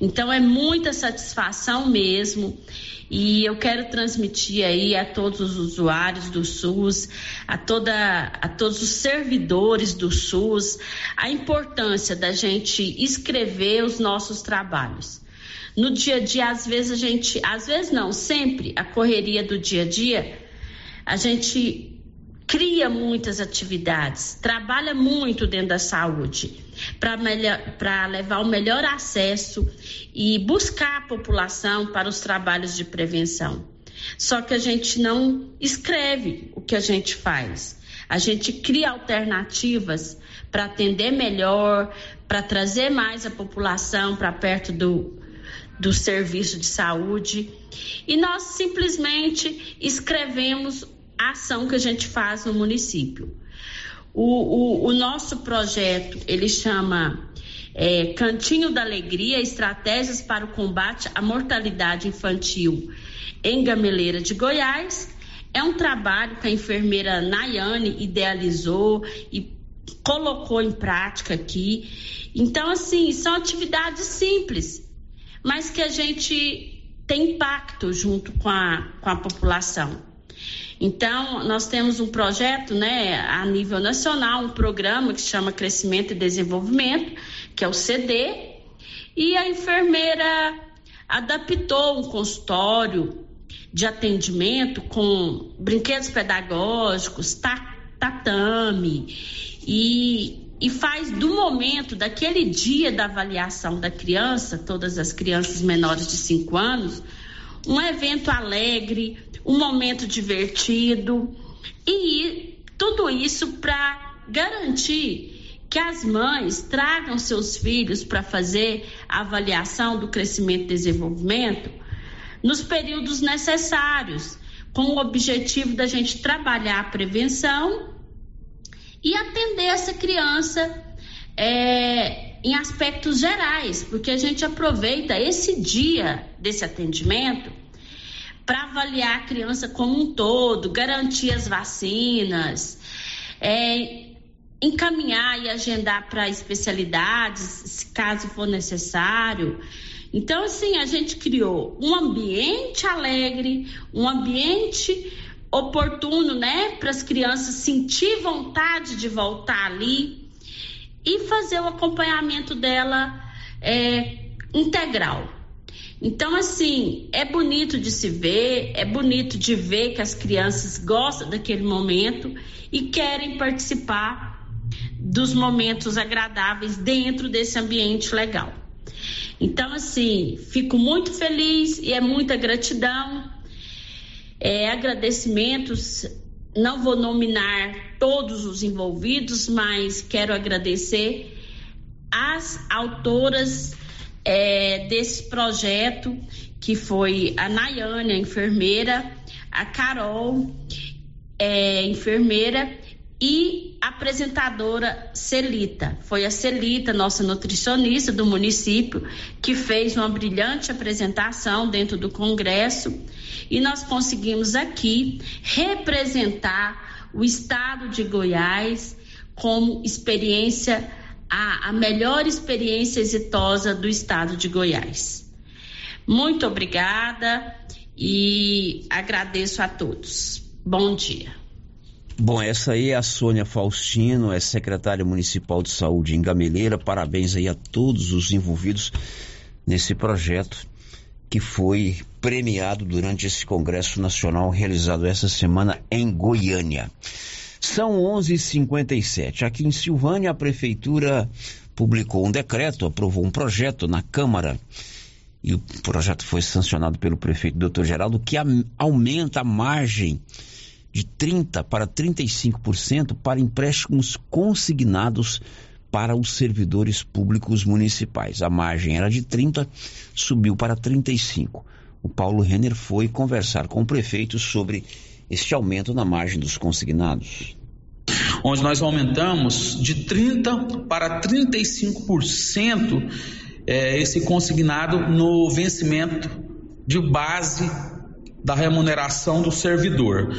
Então é muita satisfação mesmo. E eu quero transmitir aí a todos os usuários do SUS, a, toda, a todos os servidores do SUS, a importância da gente escrever os nossos trabalhos. No dia a dia, às vezes a gente, às vezes não, sempre a correria do dia a dia, a gente cria muitas atividades, trabalha muito dentro da saúde para levar o melhor acesso e buscar a população para os trabalhos de prevenção. Só que a gente não escreve o que a gente faz. A gente cria alternativas para atender melhor, para trazer mais a população para perto do, do serviço de saúde. E nós simplesmente escrevemos ação que a gente faz no município. O, o, o nosso projeto, ele chama é, Cantinho da Alegria, Estratégias para o Combate à Mortalidade Infantil em Gameleira de Goiás. É um trabalho que a enfermeira Nayane idealizou e colocou em prática aqui. Então, assim, são atividades simples, mas que a gente tem impacto junto com a, com a população. Então, nós temos um projeto, né, a nível nacional, um programa que se chama Crescimento e Desenvolvimento, que é o CD, e a enfermeira adaptou um consultório de atendimento com brinquedos pedagógicos, tatame, e, e faz do momento, daquele dia da avaliação da criança, todas as crianças menores de 5 anos, um evento alegre, um momento divertido. E tudo isso para garantir que as mães tragam seus filhos para fazer a avaliação do crescimento e desenvolvimento nos períodos necessários, com o objetivo da gente trabalhar a prevenção e atender essa criança é, em aspectos gerais, porque a gente aproveita esse dia desse atendimento para avaliar a criança como um todo, garantir as vacinas, é, encaminhar e agendar para especialidades, se caso for necessário. Então, assim, a gente criou um ambiente alegre, um ambiente oportuno, né, para as crianças sentir vontade de voltar ali e fazer o acompanhamento dela é, integral. Então, assim, é bonito de se ver, é bonito de ver que as crianças gostam daquele momento e querem participar dos momentos agradáveis dentro desse ambiente legal. Então, assim, fico muito feliz e é muita gratidão, é, agradecimentos. Não vou nominar todos os envolvidos, mas quero agradecer as autoras é, desse projeto, que foi a Nayane, a enfermeira, a Carol, é, enfermeira, e apresentadora Celita. Foi a Celita, nossa nutricionista do município, que fez uma brilhante apresentação dentro do Congresso e nós conseguimos aqui representar o estado de Goiás como experiência a, a melhor experiência exitosa do estado de Goiás. Muito obrigada e agradeço a todos. Bom dia. Bom, essa aí é a Sônia Faustino, é secretária municipal de saúde em Gameleira. Parabéns aí a todos os envolvidos nesse projeto que foi premiado durante esse Congresso Nacional realizado essa semana em Goiânia. São 11:57. Aqui em Silvânia, a prefeitura publicou um decreto, aprovou um projeto na Câmara e o projeto foi sancionado pelo prefeito Dr. Geraldo que aumenta a margem de 30 para 35% para empréstimos consignados para os servidores públicos municipais. A margem era de 30, subiu para 35. O Paulo Renner foi conversar com o prefeito sobre este aumento na margem dos consignados? Onde nós aumentamos de 30% para 35% é, esse consignado no vencimento de base da remuneração do servidor.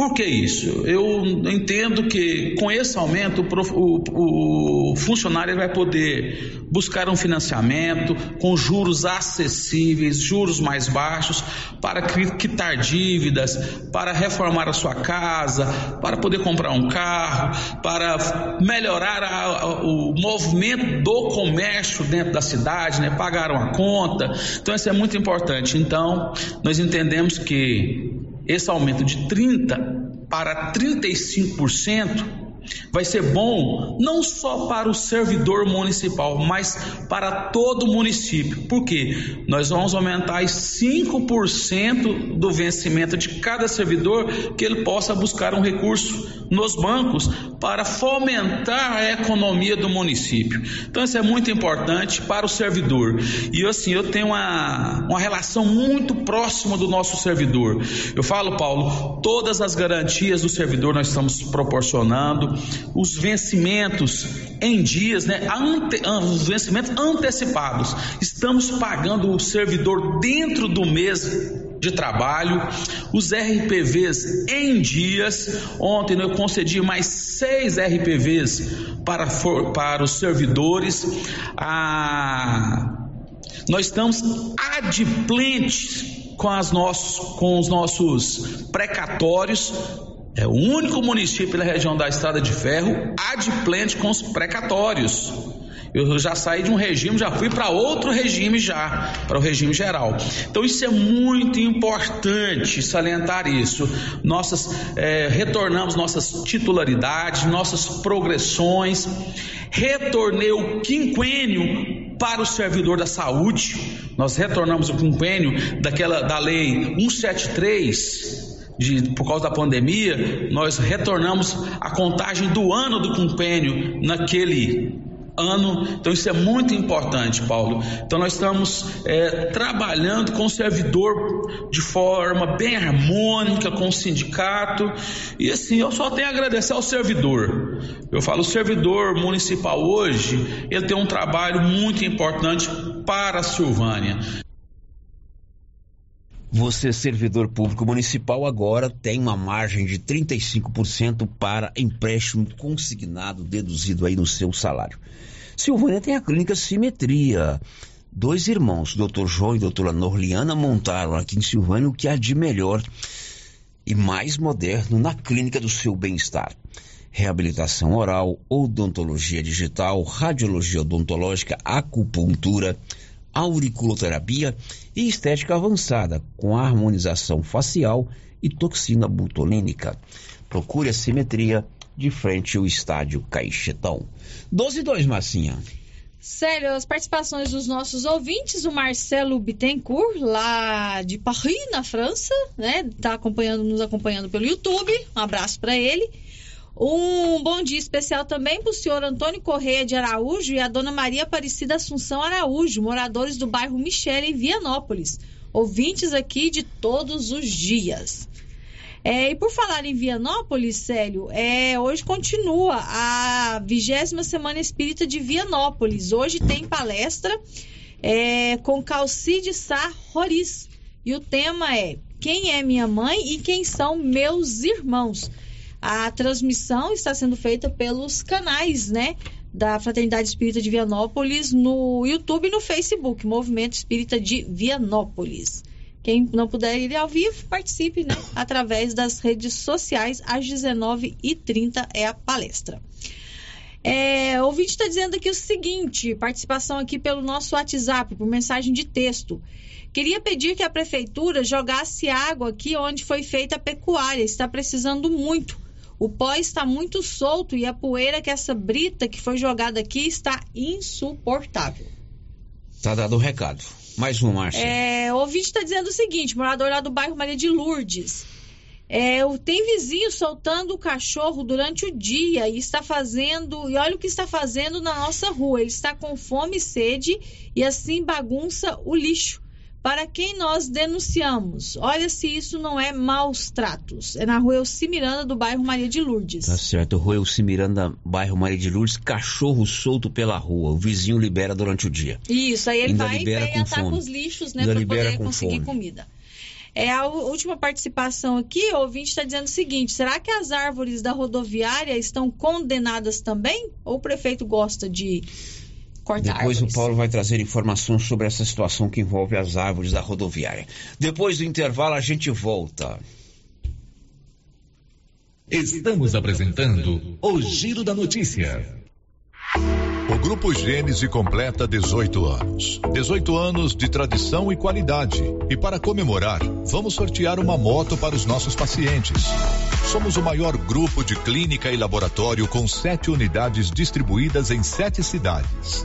Por que isso? Eu entendo que com esse aumento o, o, funcionário vai poder buscar um financiamento com juros acessíveis, juros mais baixos, para quitar dívidas, para reformar a sua casa, para poder comprar um carro, para melhorar a, a, o movimento do comércio dentro da cidade, né? pagar uma conta. Então isso é muito importante. Então nós entendemos que esse aumento de 30% para 35% vai ser bom não só para o servidor municipal, mas para todo o município. Por quê? Nós vamos aumentar 5% do vencimento de cada servidor que ele possa buscar um recurso nos bancos para fomentar a economia do município. Então isso é muito importante para o servidor. E assim, eu tenho uma, uma relação muito próxima do nosso servidor. Eu falo, Paulo, todas as garantias do servidor nós estamos proporcionando, os vencimentos em dias, né, ante, ah, os vencimentos antecipados. Estamos pagando o servidor dentro do mês de trabalho, os RPVs em dias. Ontem eu concedi mais seis RPVs para, para os servidores. Ah, nós estamos adimplentes com, as nossos, com os nossos precatórios é o único município da região da Estrada de Ferro adimplente com os precatórios. Eu já saí de um regime, já fui para outro regime já, para o regime geral. Então isso é muito importante salientar isso. Nossas é, retornamos nossas titularidades, nossas progressões. Retornei o quinquênio para o servidor da saúde. Nós retornamos o quinquênio daquela da lei 173 de, por causa da pandemia, nós retornamos a contagem do ano do compênio naquele ano. Então isso é muito importante, Paulo. Então nós estamos é, trabalhando com o servidor de forma bem harmônica, com o sindicato. E assim, eu só tenho a agradecer ao servidor. Eu falo, o servidor municipal hoje, ele tem um trabalho muito importante para a Silvânia. Você, servidor público municipal, agora tem uma margem de 35% para empréstimo consignado deduzido aí no seu salário. Silvânia tem a clínica Simetria. Dois irmãos, Dr. João e doutora Norliana, montaram aqui em Silvânia o que há de melhor e mais moderno na clínica do seu bem-estar. Reabilitação oral, odontologia digital, radiologia odontológica, acupuntura, auriculoterapia e estética avançada, com harmonização facial e toxina butolínica. Procure a simetria de frente ao estádio Caixetão. 12 e 2, Marcinha. Sério, as participações dos nossos ouvintes, o Marcelo Bittencourt, lá de Paris, na França, né? Tá acompanhando, nos acompanhando pelo YouTube. Um abraço para ele. Um bom dia especial também para o senhor Antônio Correia de Araújo e a dona Maria Aparecida Assunção Araújo, moradores do bairro Michele, em Vianópolis. Ouvintes aqui de todos os dias. É, e por falar em Vianópolis, Célio, é, hoje continua a vigésima Semana Espírita de Vianópolis. Hoje tem palestra é, com Calcide Sá Roriz. E o tema é Quem é minha mãe e quem são meus irmãos? A transmissão está sendo feita pelos canais, né? Da Fraternidade Espírita de Vianópolis no YouTube e no Facebook, Movimento Espírita de Vianópolis. Quem não puder ir ao vivo, participe, né? Através das redes sociais, às 19h30 é a palestra. É, o ouvinte está dizendo aqui o seguinte: participação aqui pelo nosso WhatsApp, por mensagem de texto. Queria pedir que a prefeitura jogasse água aqui onde foi feita a pecuária. Está precisando muito. O pó está muito solto e a poeira que essa brita que foi jogada aqui está insuportável. Tá dado o recado. Mais um, Márcia. É, o ouvinte está dizendo o seguinte: morador lá do bairro Maria de Lourdes. É, tem vizinho soltando o cachorro durante o dia e está fazendo. E olha o que está fazendo na nossa rua. Ele está com fome e sede e assim bagunça o lixo para quem nós denunciamos. Olha se isso não é maus tratos. É na rua Elci Miranda, do bairro Maria de Lourdes. Tá certo, rua Elci Miranda, bairro Maria de Lourdes, cachorro solto pela rua. O vizinho libera durante o dia. Isso, aí ele Ainda vai e vem ataca os lixos, né, para poder conseguir fome. comida. É a última participação aqui, o ouvinte está dizendo o seguinte: será que as árvores da rodoviária estão condenadas também? Ou o prefeito gosta de cortar Depois árvores? o Paulo vai trazer informações sobre essa situação que envolve as árvores da rodoviária. Depois do intervalo a gente volta. Estamos apresentando o Giro da Notícia. O Grupo Gênese completa 18 anos. 18 anos de tradição e qualidade. E para comemorar, vamos sortear uma moto para os nossos pacientes. Somos o maior grupo de clínica e laboratório com sete unidades distribuídas em sete cidades.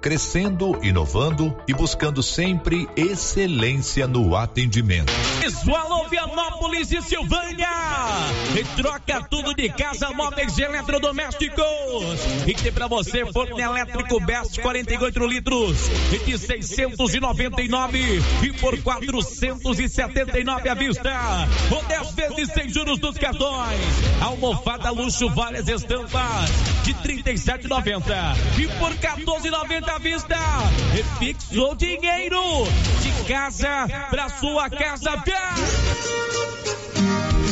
crescendo, inovando e buscando sempre excelência no atendimento. Visual Vianópolis e Silvânia. E troca tudo de casa, móveis e eletrodomésticos. E tem pra você forno elétrico Best 48 litros e de 699 e por 479 à vista. Ou 10 vezes sem juros dos cartões. Almofada luxo várias estampas de 37,90 e por 14,90 à vista. E fixou dinheiro de casa pra sua casa.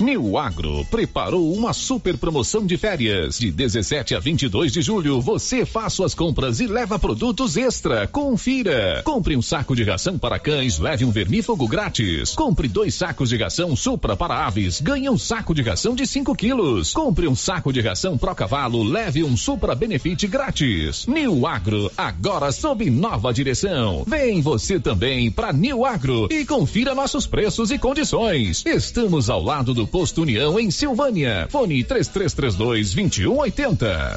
New Agro preparou uma super promoção de férias. De 17 a 22 de julho, você faz suas compras e leva produtos extra. Confira. Compre um saco de ração para cães, leve um vermífugo grátis. Compre dois sacos de ração Supra para aves, ganhe um saco de ração de 5 quilos. Compre um saco de ração Pro Cavalo, leve um Supra Benefit grátis. New Agro, agora sob nova direção. Vem você também para New Agro e confira nossos preços e condições. Estamos ao lado do Posto União em Silvânia. Fone 3332 2180.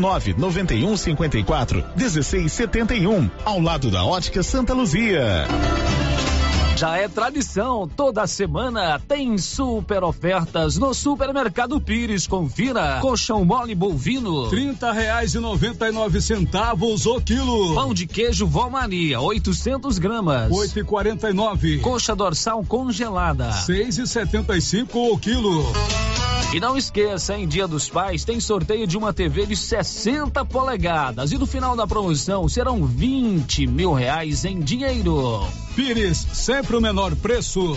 991 54 1671, ao lado da Ótica Santa Luzia. Já é tradição, toda semana tem super ofertas no Supermercado Pires. Confira. Colchão mole bovino. Trinta reais e noventa e nove centavos o quilo. Pão de queijo Vó Maria, 800 gramas. Oito e quarenta e nove. Coxa dorsal congelada. Seis e setenta e cinco o quilo. E não esqueça, em Dia dos Pais tem sorteio de uma TV de 60 polegadas. E no final da promoção serão 20 mil reais em dinheiro. Pires, sempre o menor preço.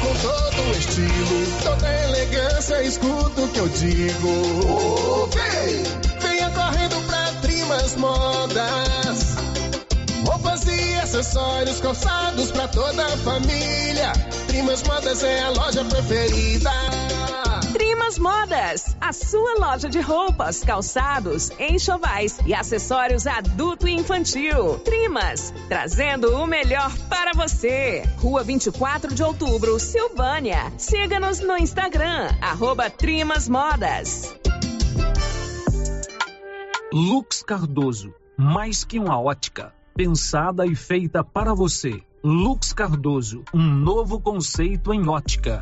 com todo estilo, toda elegância, escuta o que eu digo. Vem, venha correndo pra Trimas Modas. Roupas e acessórios calçados pra toda a família. Trimas Modas é a loja preferida. Modas, a sua loja de roupas, calçados, enxovais e acessórios adulto e infantil. Trimas, trazendo o melhor para você. Rua 24 de outubro, Silvânia. Siga-nos no Instagram, arroba Trimas Modas. Lux Cardoso, mais que uma ótica, pensada e feita para você. Lux Cardoso, um novo conceito em ótica.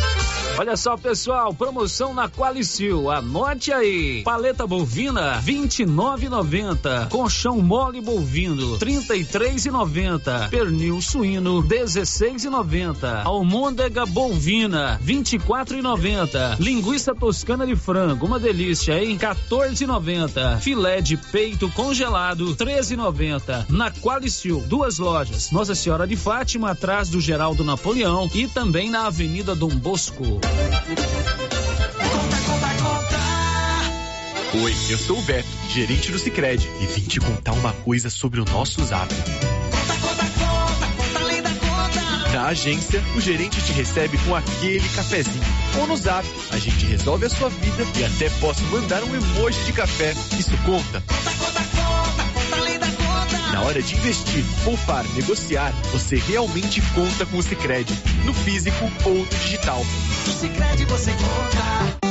Olha só, pessoal, promoção na Qualicil. Anote aí. Paleta bovina 29,90. Colchão mole bovino 33,90. Pernil suíno 16,90. Almôndega bovina 24,90. Linguiça toscana de frango, uma delícia, hein? 14,90. Filé de peito congelado 13,90. Na Qualicil, duas lojas. Nossa Senhora de Fátima atrás do Geraldo Napoleão e também na Avenida Dom Bosco. Oi, eu sou o Beto, gerente do Cicred, e vim te contar uma coisa sobre o nosso Zap. Na agência, o gerente te recebe com aquele cafezinho. Ou no Zap, a gente resolve a sua vida e até posso mandar um emoji de café. Isso conta. Na hora de investir, poupar, negociar, você realmente conta com o Cicred, no físico ou no digital. No Cicred você conta.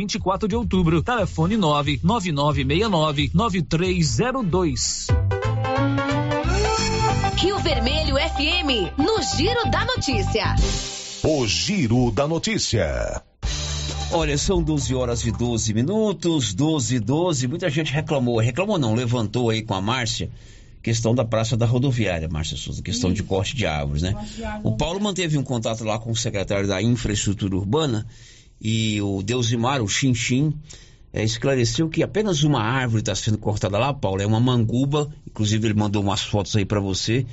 24 de Outubro, telefone 99969 9302. Rio Vermelho FM, no Giro da Notícia. O Giro da Notícia. Olha, são 12 horas e 12 minutos, 12 e 12. Muita gente reclamou, reclamou não, levantou aí com a Márcia, questão da Praça da Rodoviária, Márcia Souza, questão de corte de árvores, né? O Paulo manteve um contato lá com o secretário da Infraestrutura Urbana e o Deusimar, o Xinxim, é, esclareceu que apenas uma árvore está sendo cortada lá, Paulo, é uma manguba, inclusive ele mandou umas fotos aí para você,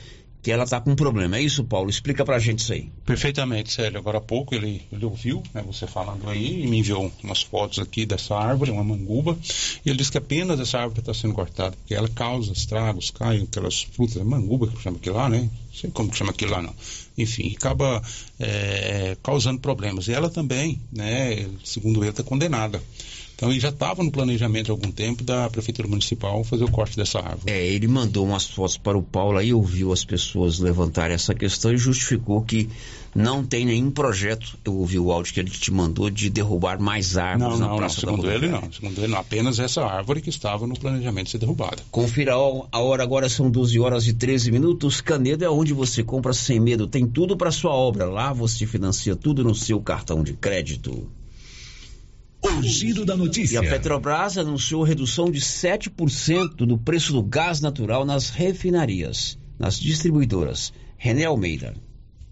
que ela está com um problema. É isso, Paulo? Explica pra gente isso aí. Perfeitamente, Célio. Agora há pouco ele, ele ouviu né, você falando aí e me enviou umas fotos aqui dessa árvore, uma manguba, e ele disse que apenas essa árvore está sendo cortada, porque ela causa estragos, caem aquelas frutas, manguba que chama aquilo lá, né? Não sei como que chama aquilo lá, não. Enfim, acaba é, causando problemas. E ela também, né, segundo ele, está condenada. Então ele já estava no planejamento há algum tempo da Prefeitura Municipal fazer o corte dessa árvore. É, ele mandou umas fotos para o Paulo aí, ouviu as pessoas levantarem essa questão e justificou que não tem nenhum projeto, eu ouvi o áudio que ele te mandou, de derrubar mais árvores não, na não, Praça não, segundo ele não. Segundo ele não, apenas essa árvore que estava no planejamento de ser derrubada. Confira a hora agora, são 12 horas e 13 minutos. Canedo é onde você compra sem medo, tem tudo para sua obra. Lá você financia tudo no seu cartão de crédito. O giro da E notícia. a Petrobras anunciou redução de 7% do preço do gás natural nas refinarias, nas distribuidoras. René Almeida.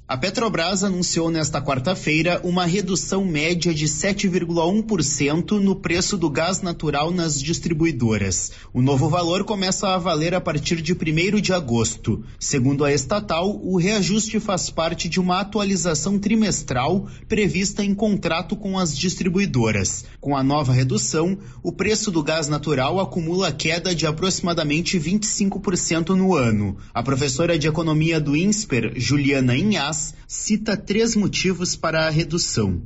A Petrobras anunciou nesta quarta-feira uma redução média de 7,1% no preço do gás natural nas distribuidoras. O novo valor começa a valer a partir de 1 de agosto. Segundo a estatal, o reajuste faz parte de uma atualização trimestral prevista em contrato com as distribuidoras. Com a nova redução, o preço do gás natural acumula queda de aproximadamente 25% no ano. A professora de economia do INSPER, Juliana Inhas, cita três motivos para a redução.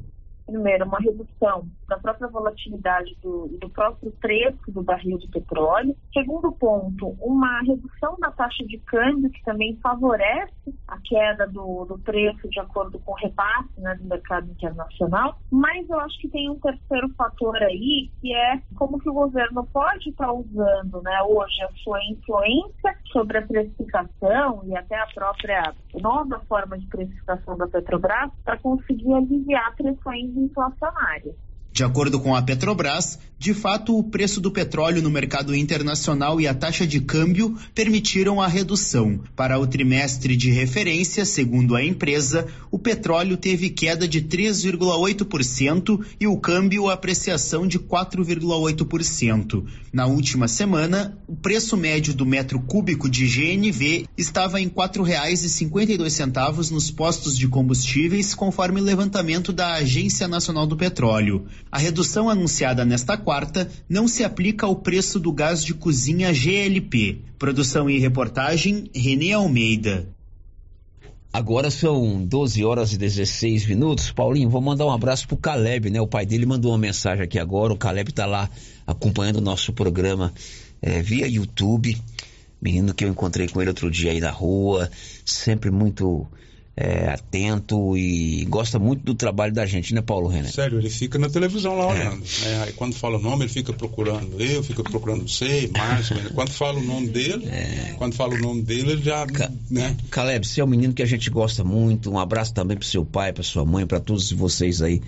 Primeiro, uma redução da própria volatilidade do, do próprio preço do barril de petróleo. Segundo ponto, uma redução da taxa de câmbio, que também favorece a queda do, do preço de acordo com o repasse né, do mercado internacional. Mas eu acho que tem um terceiro fator aí, que é como que o governo pode estar usando né, hoje a sua influência sobre a precificação e até a própria nova forma de precificação da Petrobras para conseguir aliviar pressões inflacionárias. De acordo com a Petrobras, de fato, o preço do petróleo no mercado internacional e a taxa de câmbio permitiram a redução. Para o trimestre de referência, segundo a empresa, o petróleo teve queda de 3,8% e o câmbio apreciação de 4,8%. Na última semana, o preço médio do metro cúbico de GNV estava em R$ 4,52 nos postos de combustíveis, conforme levantamento da Agência Nacional do Petróleo. A redução anunciada nesta quarta não se aplica ao preço do gás de cozinha GLP. Produção e reportagem Renê Almeida. Agora são 12 horas e 16 minutos. Paulinho, vou mandar um abraço pro Caleb, né? O pai dele mandou uma mensagem aqui agora. O Caleb tá lá acompanhando o nosso programa eh, via YouTube. Menino que eu encontrei com ele outro dia aí na rua, sempre muito eh, atento e gosta muito do trabalho da gente, né, Paulo René? Sério, ele fica na televisão lá olhando. né? Aí quando fala o nome, ele fica procurando eu, fica procurando você, Márcio. Quando fala o nome dele, quando fala o nome dele, ele já. né? Caleb, você é um menino que a gente gosta muito. Um abraço também pro seu pai, pra sua mãe, pra todos vocês aí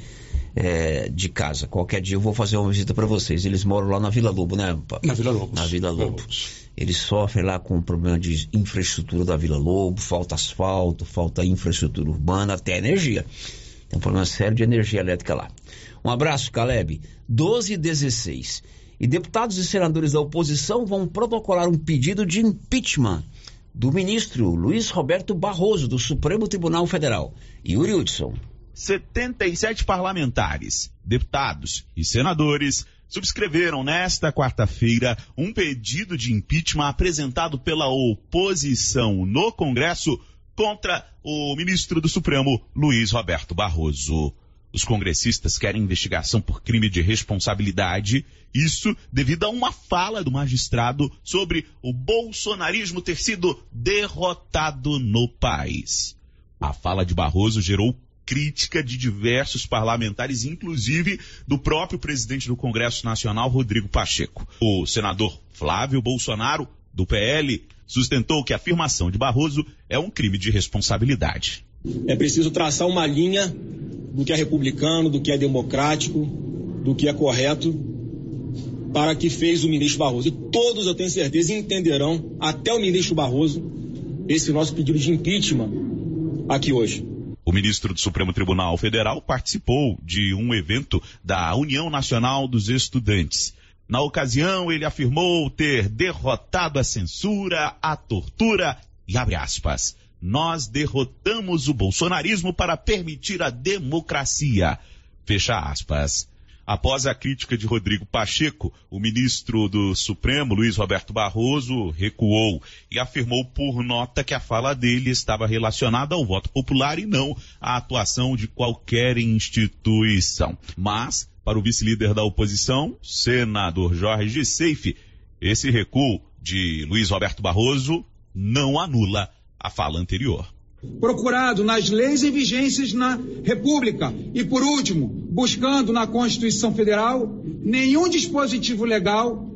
eh, de casa. Qualquer dia eu vou fazer uma visita pra vocês. Eles moram lá na Vila Lobo, né? Na Vila Lobos. Na Vila Lobo. Eles sofrem lá com o problema de infraestrutura da Vila Lobo, falta asfalto, falta infraestrutura urbana, até energia. Tem um problema sério de energia elétrica lá. Um abraço, Caleb. 12 e 16. E deputados e senadores da oposição vão protocolar um pedido de impeachment do ministro Luiz Roberto Barroso, do Supremo Tribunal Federal. Yuri Hudson. 77 parlamentares, deputados e senadores subscreveram nesta quarta-feira um pedido de impeachment apresentado pela oposição no Congresso contra o ministro do Supremo, Luiz Roberto Barroso. Os congressistas querem investigação por crime de responsabilidade, isso devido a uma fala do magistrado sobre o bolsonarismo ter sido derrotado no país. A fala de Barroso gerou crítica de diversos parlamentares, inclusive do próprio presidente do Congresso Nacional, Rodrigo Pacheco. O senador Flávio Bolsonaro, do PL, sustentou que a afirmação de Barroso é um crime de responsabilidade. É preciso traçar uma linha do que é republicano, do que é democrático, do que é correto, para que fez o ministro Barroso. E todos, eu tenho certeza, entenderão, até o ministro Barroso, esse nosso pedido de impeachment aqui hoje. O ministro do Supremo Tribunal Federal participou de um evento da União Nacional dos Estudantes. Na ocasião, ele afirmou ter derrotado a censura, a tortura e, abre aspas, Nós derrotamos o bolsonarismo para permitir a democracia. Fecha aspas. Após a crítica de Rodrigo Pacheco, o ministro do Supremo, Luiz Roberto Barroso, recuou e afirmou por nota que a fala dele estava relacionada ao voto popular e não à atuação de qualquer instituição. Mas, para o vice-líder da oposição, senador Jorge Seife, esse recuo de Luiz Roberto Barroso não anula a fala anterior procurado nas leis em vigências na República e, por último, buscando na Constituição Federal nenhum dispositivo legal,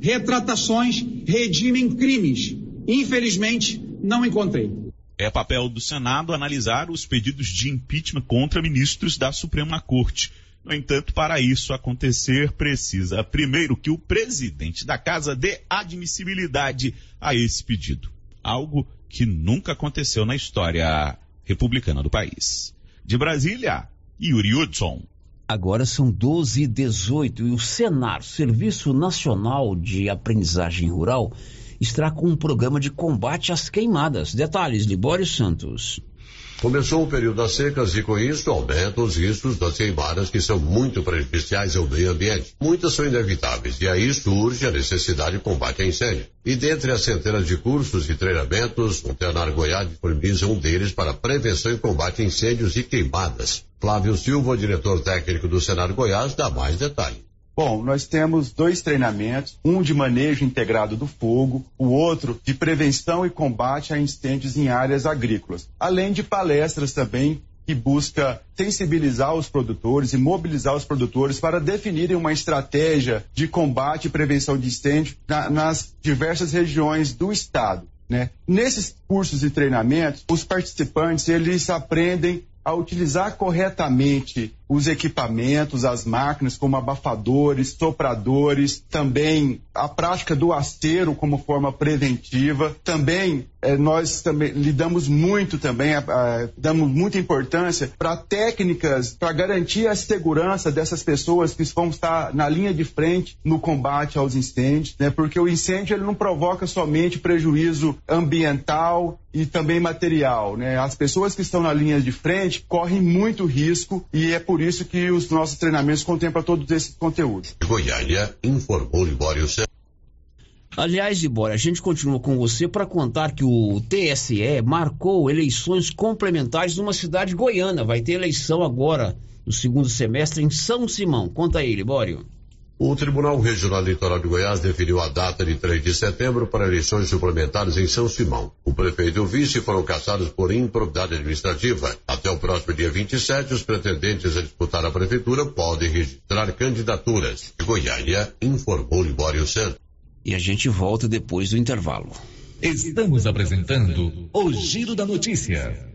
retratações redimem crimes. Infelizmente, não encontrei. É papel do Senado analisar os pedidos de impeachment contra ministros da Suprema Corte. No entanto, para isso acontecer, precisa primeiro que o presidente da casa dê admissibilidade a esse pedido. Algo que nunca aconteceu na história republicana do país. De Brasília, Yuri Hudson. Agora são 12 e 18 e o Senar, Serviço Nacional de Aprendizagem Rural, está com um programa de combate às queimadas. Detalhes, Libório Santos. Começou o período das secas e com isso aumentam os riscos das queimadas que são muito prejudiciais ao meio ambiente. Muitas são inevitáveis e aí surge a necessidade de combate a incêndio. E dentre as centenas de cursos e treinamentos, o Tenar Goiás disponibiliza um deles para prevenção e combate a incêndios e queimadas. Flávio Silva, diretor técnico do Senar Goiás, dá mais detalhes. Bom, nós temos dois treinamentos, um de manejo integrado do fogo, o outro de prevenção e combate a incêndios em áreas agrícolas, além de palestras também que busca sensibilizar os produtores e mobilizar os produtores para definirem uma estratégia de combate e prevenção de incêndio na, nas diversas regiões do estado. Né? Nesses cursos e treinamentos, os participantes eles aprendem a utilizar corretamente os equipamentos, as máquinas, como abafadores, sopradores, também a prática do acero como forma preventiva. Também eh, nós também lidamos muito também, damos muita importância para técnicas para garantir a segurança dessas pessoas que vão estar na linha de frente no combate aos incêndios, né? Porque o incêndio ele não provoca somente prejuízo ambiental e também material, né? As pessoas que estão na linha de frente correm muito risco e é por isso que os nossos treinamentos contemplam todos esses conteúdos. Goiânia informou Libório Aliás, Libório, a gente continua com você para contar que o TSE marcou eleições complementares numa cidade goiana. Vai ter eleição agora, no segundo semestre, em São Simão. Conta aí, Libório. O Tribunal Regional Eleitoral de Goiás definiu a data de 3 de setembro para eleições suplementares em São Simão. O prefeito e o vice foram caçados por improbidade administrativa. Até o próximo dia 27, os pretendentes a disputar a prefeitura podem registrar candidaturas. Goiânia informou Libório Santos. E a gente volta depois do intervalo. Estamos apresentando o Giro da Notícia.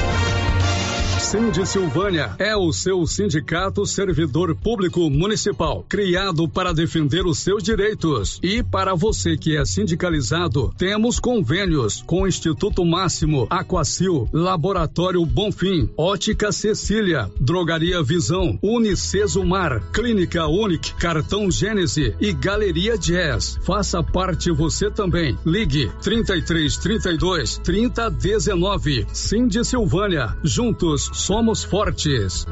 Cindy Silvânia é o seu sindicato servidor público municipal, criado para defender os seus direitos. E para você que é sindicalizado, temos convênios com o Instituto Máximo, Aquacil, Laboratório Bonfim, Ótica Cecília, Drogaria Visão, Unicesumar, Clínica Unic, Cartão Gênese e Galeria Jazz. Faça parte você também. Ligue 33 32 30 19. Cindy Silvânia. Juntos somos fortes.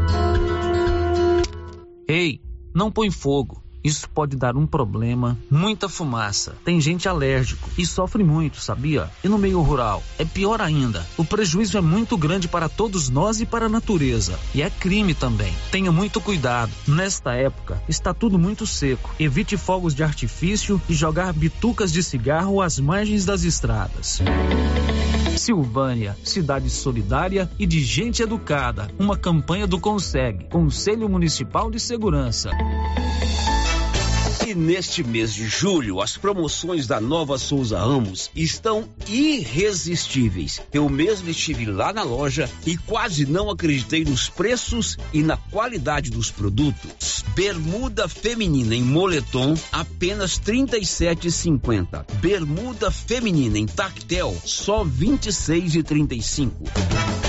Ei, não põe fogo. Isso pode dar um problema, muita fumaça. Tem gente alérgico e sofre muito, sabia? E no meio rural é pior ainda. O prejuízo é muito grande para todos nós e para a natureza. E é crime também. Tenha muito cuidado. Nesta época está tudo muito seco. Evite fogos de artifício e jogar bitucas de cigarro às margens das estradas. Silvânia, cidade solidária e de gente educada. Uma campanha do Consegue, Conselho Municipal de Segurança. E neste mês de julho, as promoções da Nova Souza Ramos estão irresistíveis. Eu mesmo estive lá na loja e quase não acreditei nos preços e na qualidade dos produtos. Bermuda feminina em moletom, apenas R$ 37,50. Bermuda feminina em tactel, só R$ 26,35.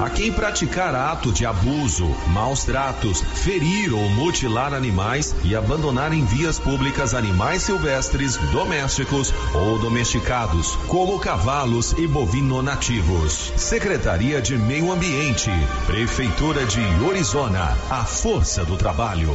a quem praticar ato de abuso, maus tratos, ferir ou mutilar animais e abandonar em vias públicas animais silvestres, domésticos ou domesticados, como cavalos e bovino nativos. Secretaria de Meio Ambiente, Prefeitura de Orizona, a força do trabalho.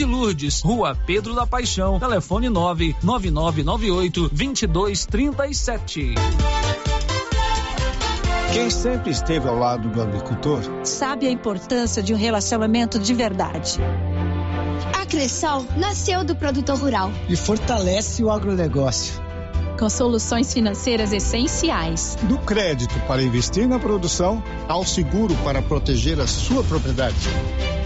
Lourdes, Rua Pedro da Paixão, telefone 99998 2237. Quem sempre esteve ao lado do agricultor sabe a importância de um relacionamento de verdade. A Cressol nasceu do produtor rural e fortalece o agronegócio. Com soluções financeiras essenciais. Do crédito para investir na produção ao seguro para proteger a sua propriedade.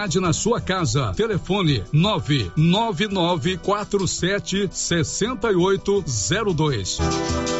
qualidade na sua casa. Telefone 99947 6802.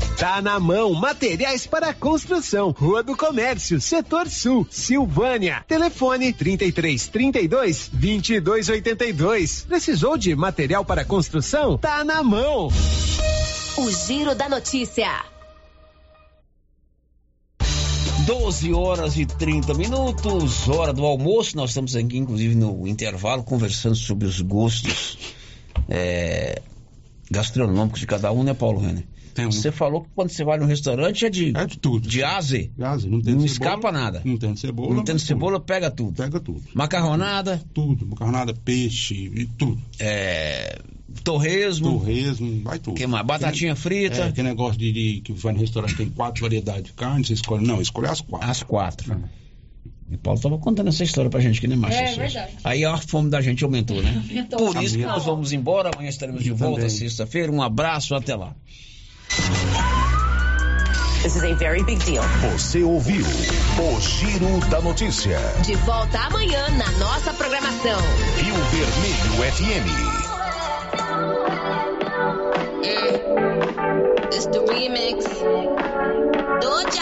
Tá na mão, materiais para construção, Rua do Comércio, Setor Sul, Silvânia. Telefone 33 32 22 82. Precisou de material para construção? Tá na mão. O Giro da Notícia. 12 horas e 30 minutos, hora do almoço. Nós estamos aqui, inclusive, no intervalo, conversando sobre os gostos é, gastronômicos de cada um, né, Paulo Renner? Você falou que quando você vai no restaurante é de. É de tudo. De ase. De ase, não tem Não cebola, escapa nada. Não tem cebola. Não tendo cebola, pega tudo. Pega tudo. Macarronada. Tudo. Macarronada, peixe e tudo. É. Torresmo. Torresmo, vai tudo. Que mais? Batatinha frita. É, que negócio de, de que vai no restaurante tem quatro variedades de carne, você escolhe. Não, escolhe as quatro. As quatro. E Paulo estava contando essa história pra gente aqui, né, Márcio? É verdade. Aí a fome da gente aumentou, né? Aumentou. Por isso que nós vamos embora. Amanhã estaremos de volta, sexta-feira. Um abraço, até lá. This is a very big deal. Você ouviu o Giro da Notícia. De volta amanhã na nossa programação. Rio Vermelho FM. It's the remix. Do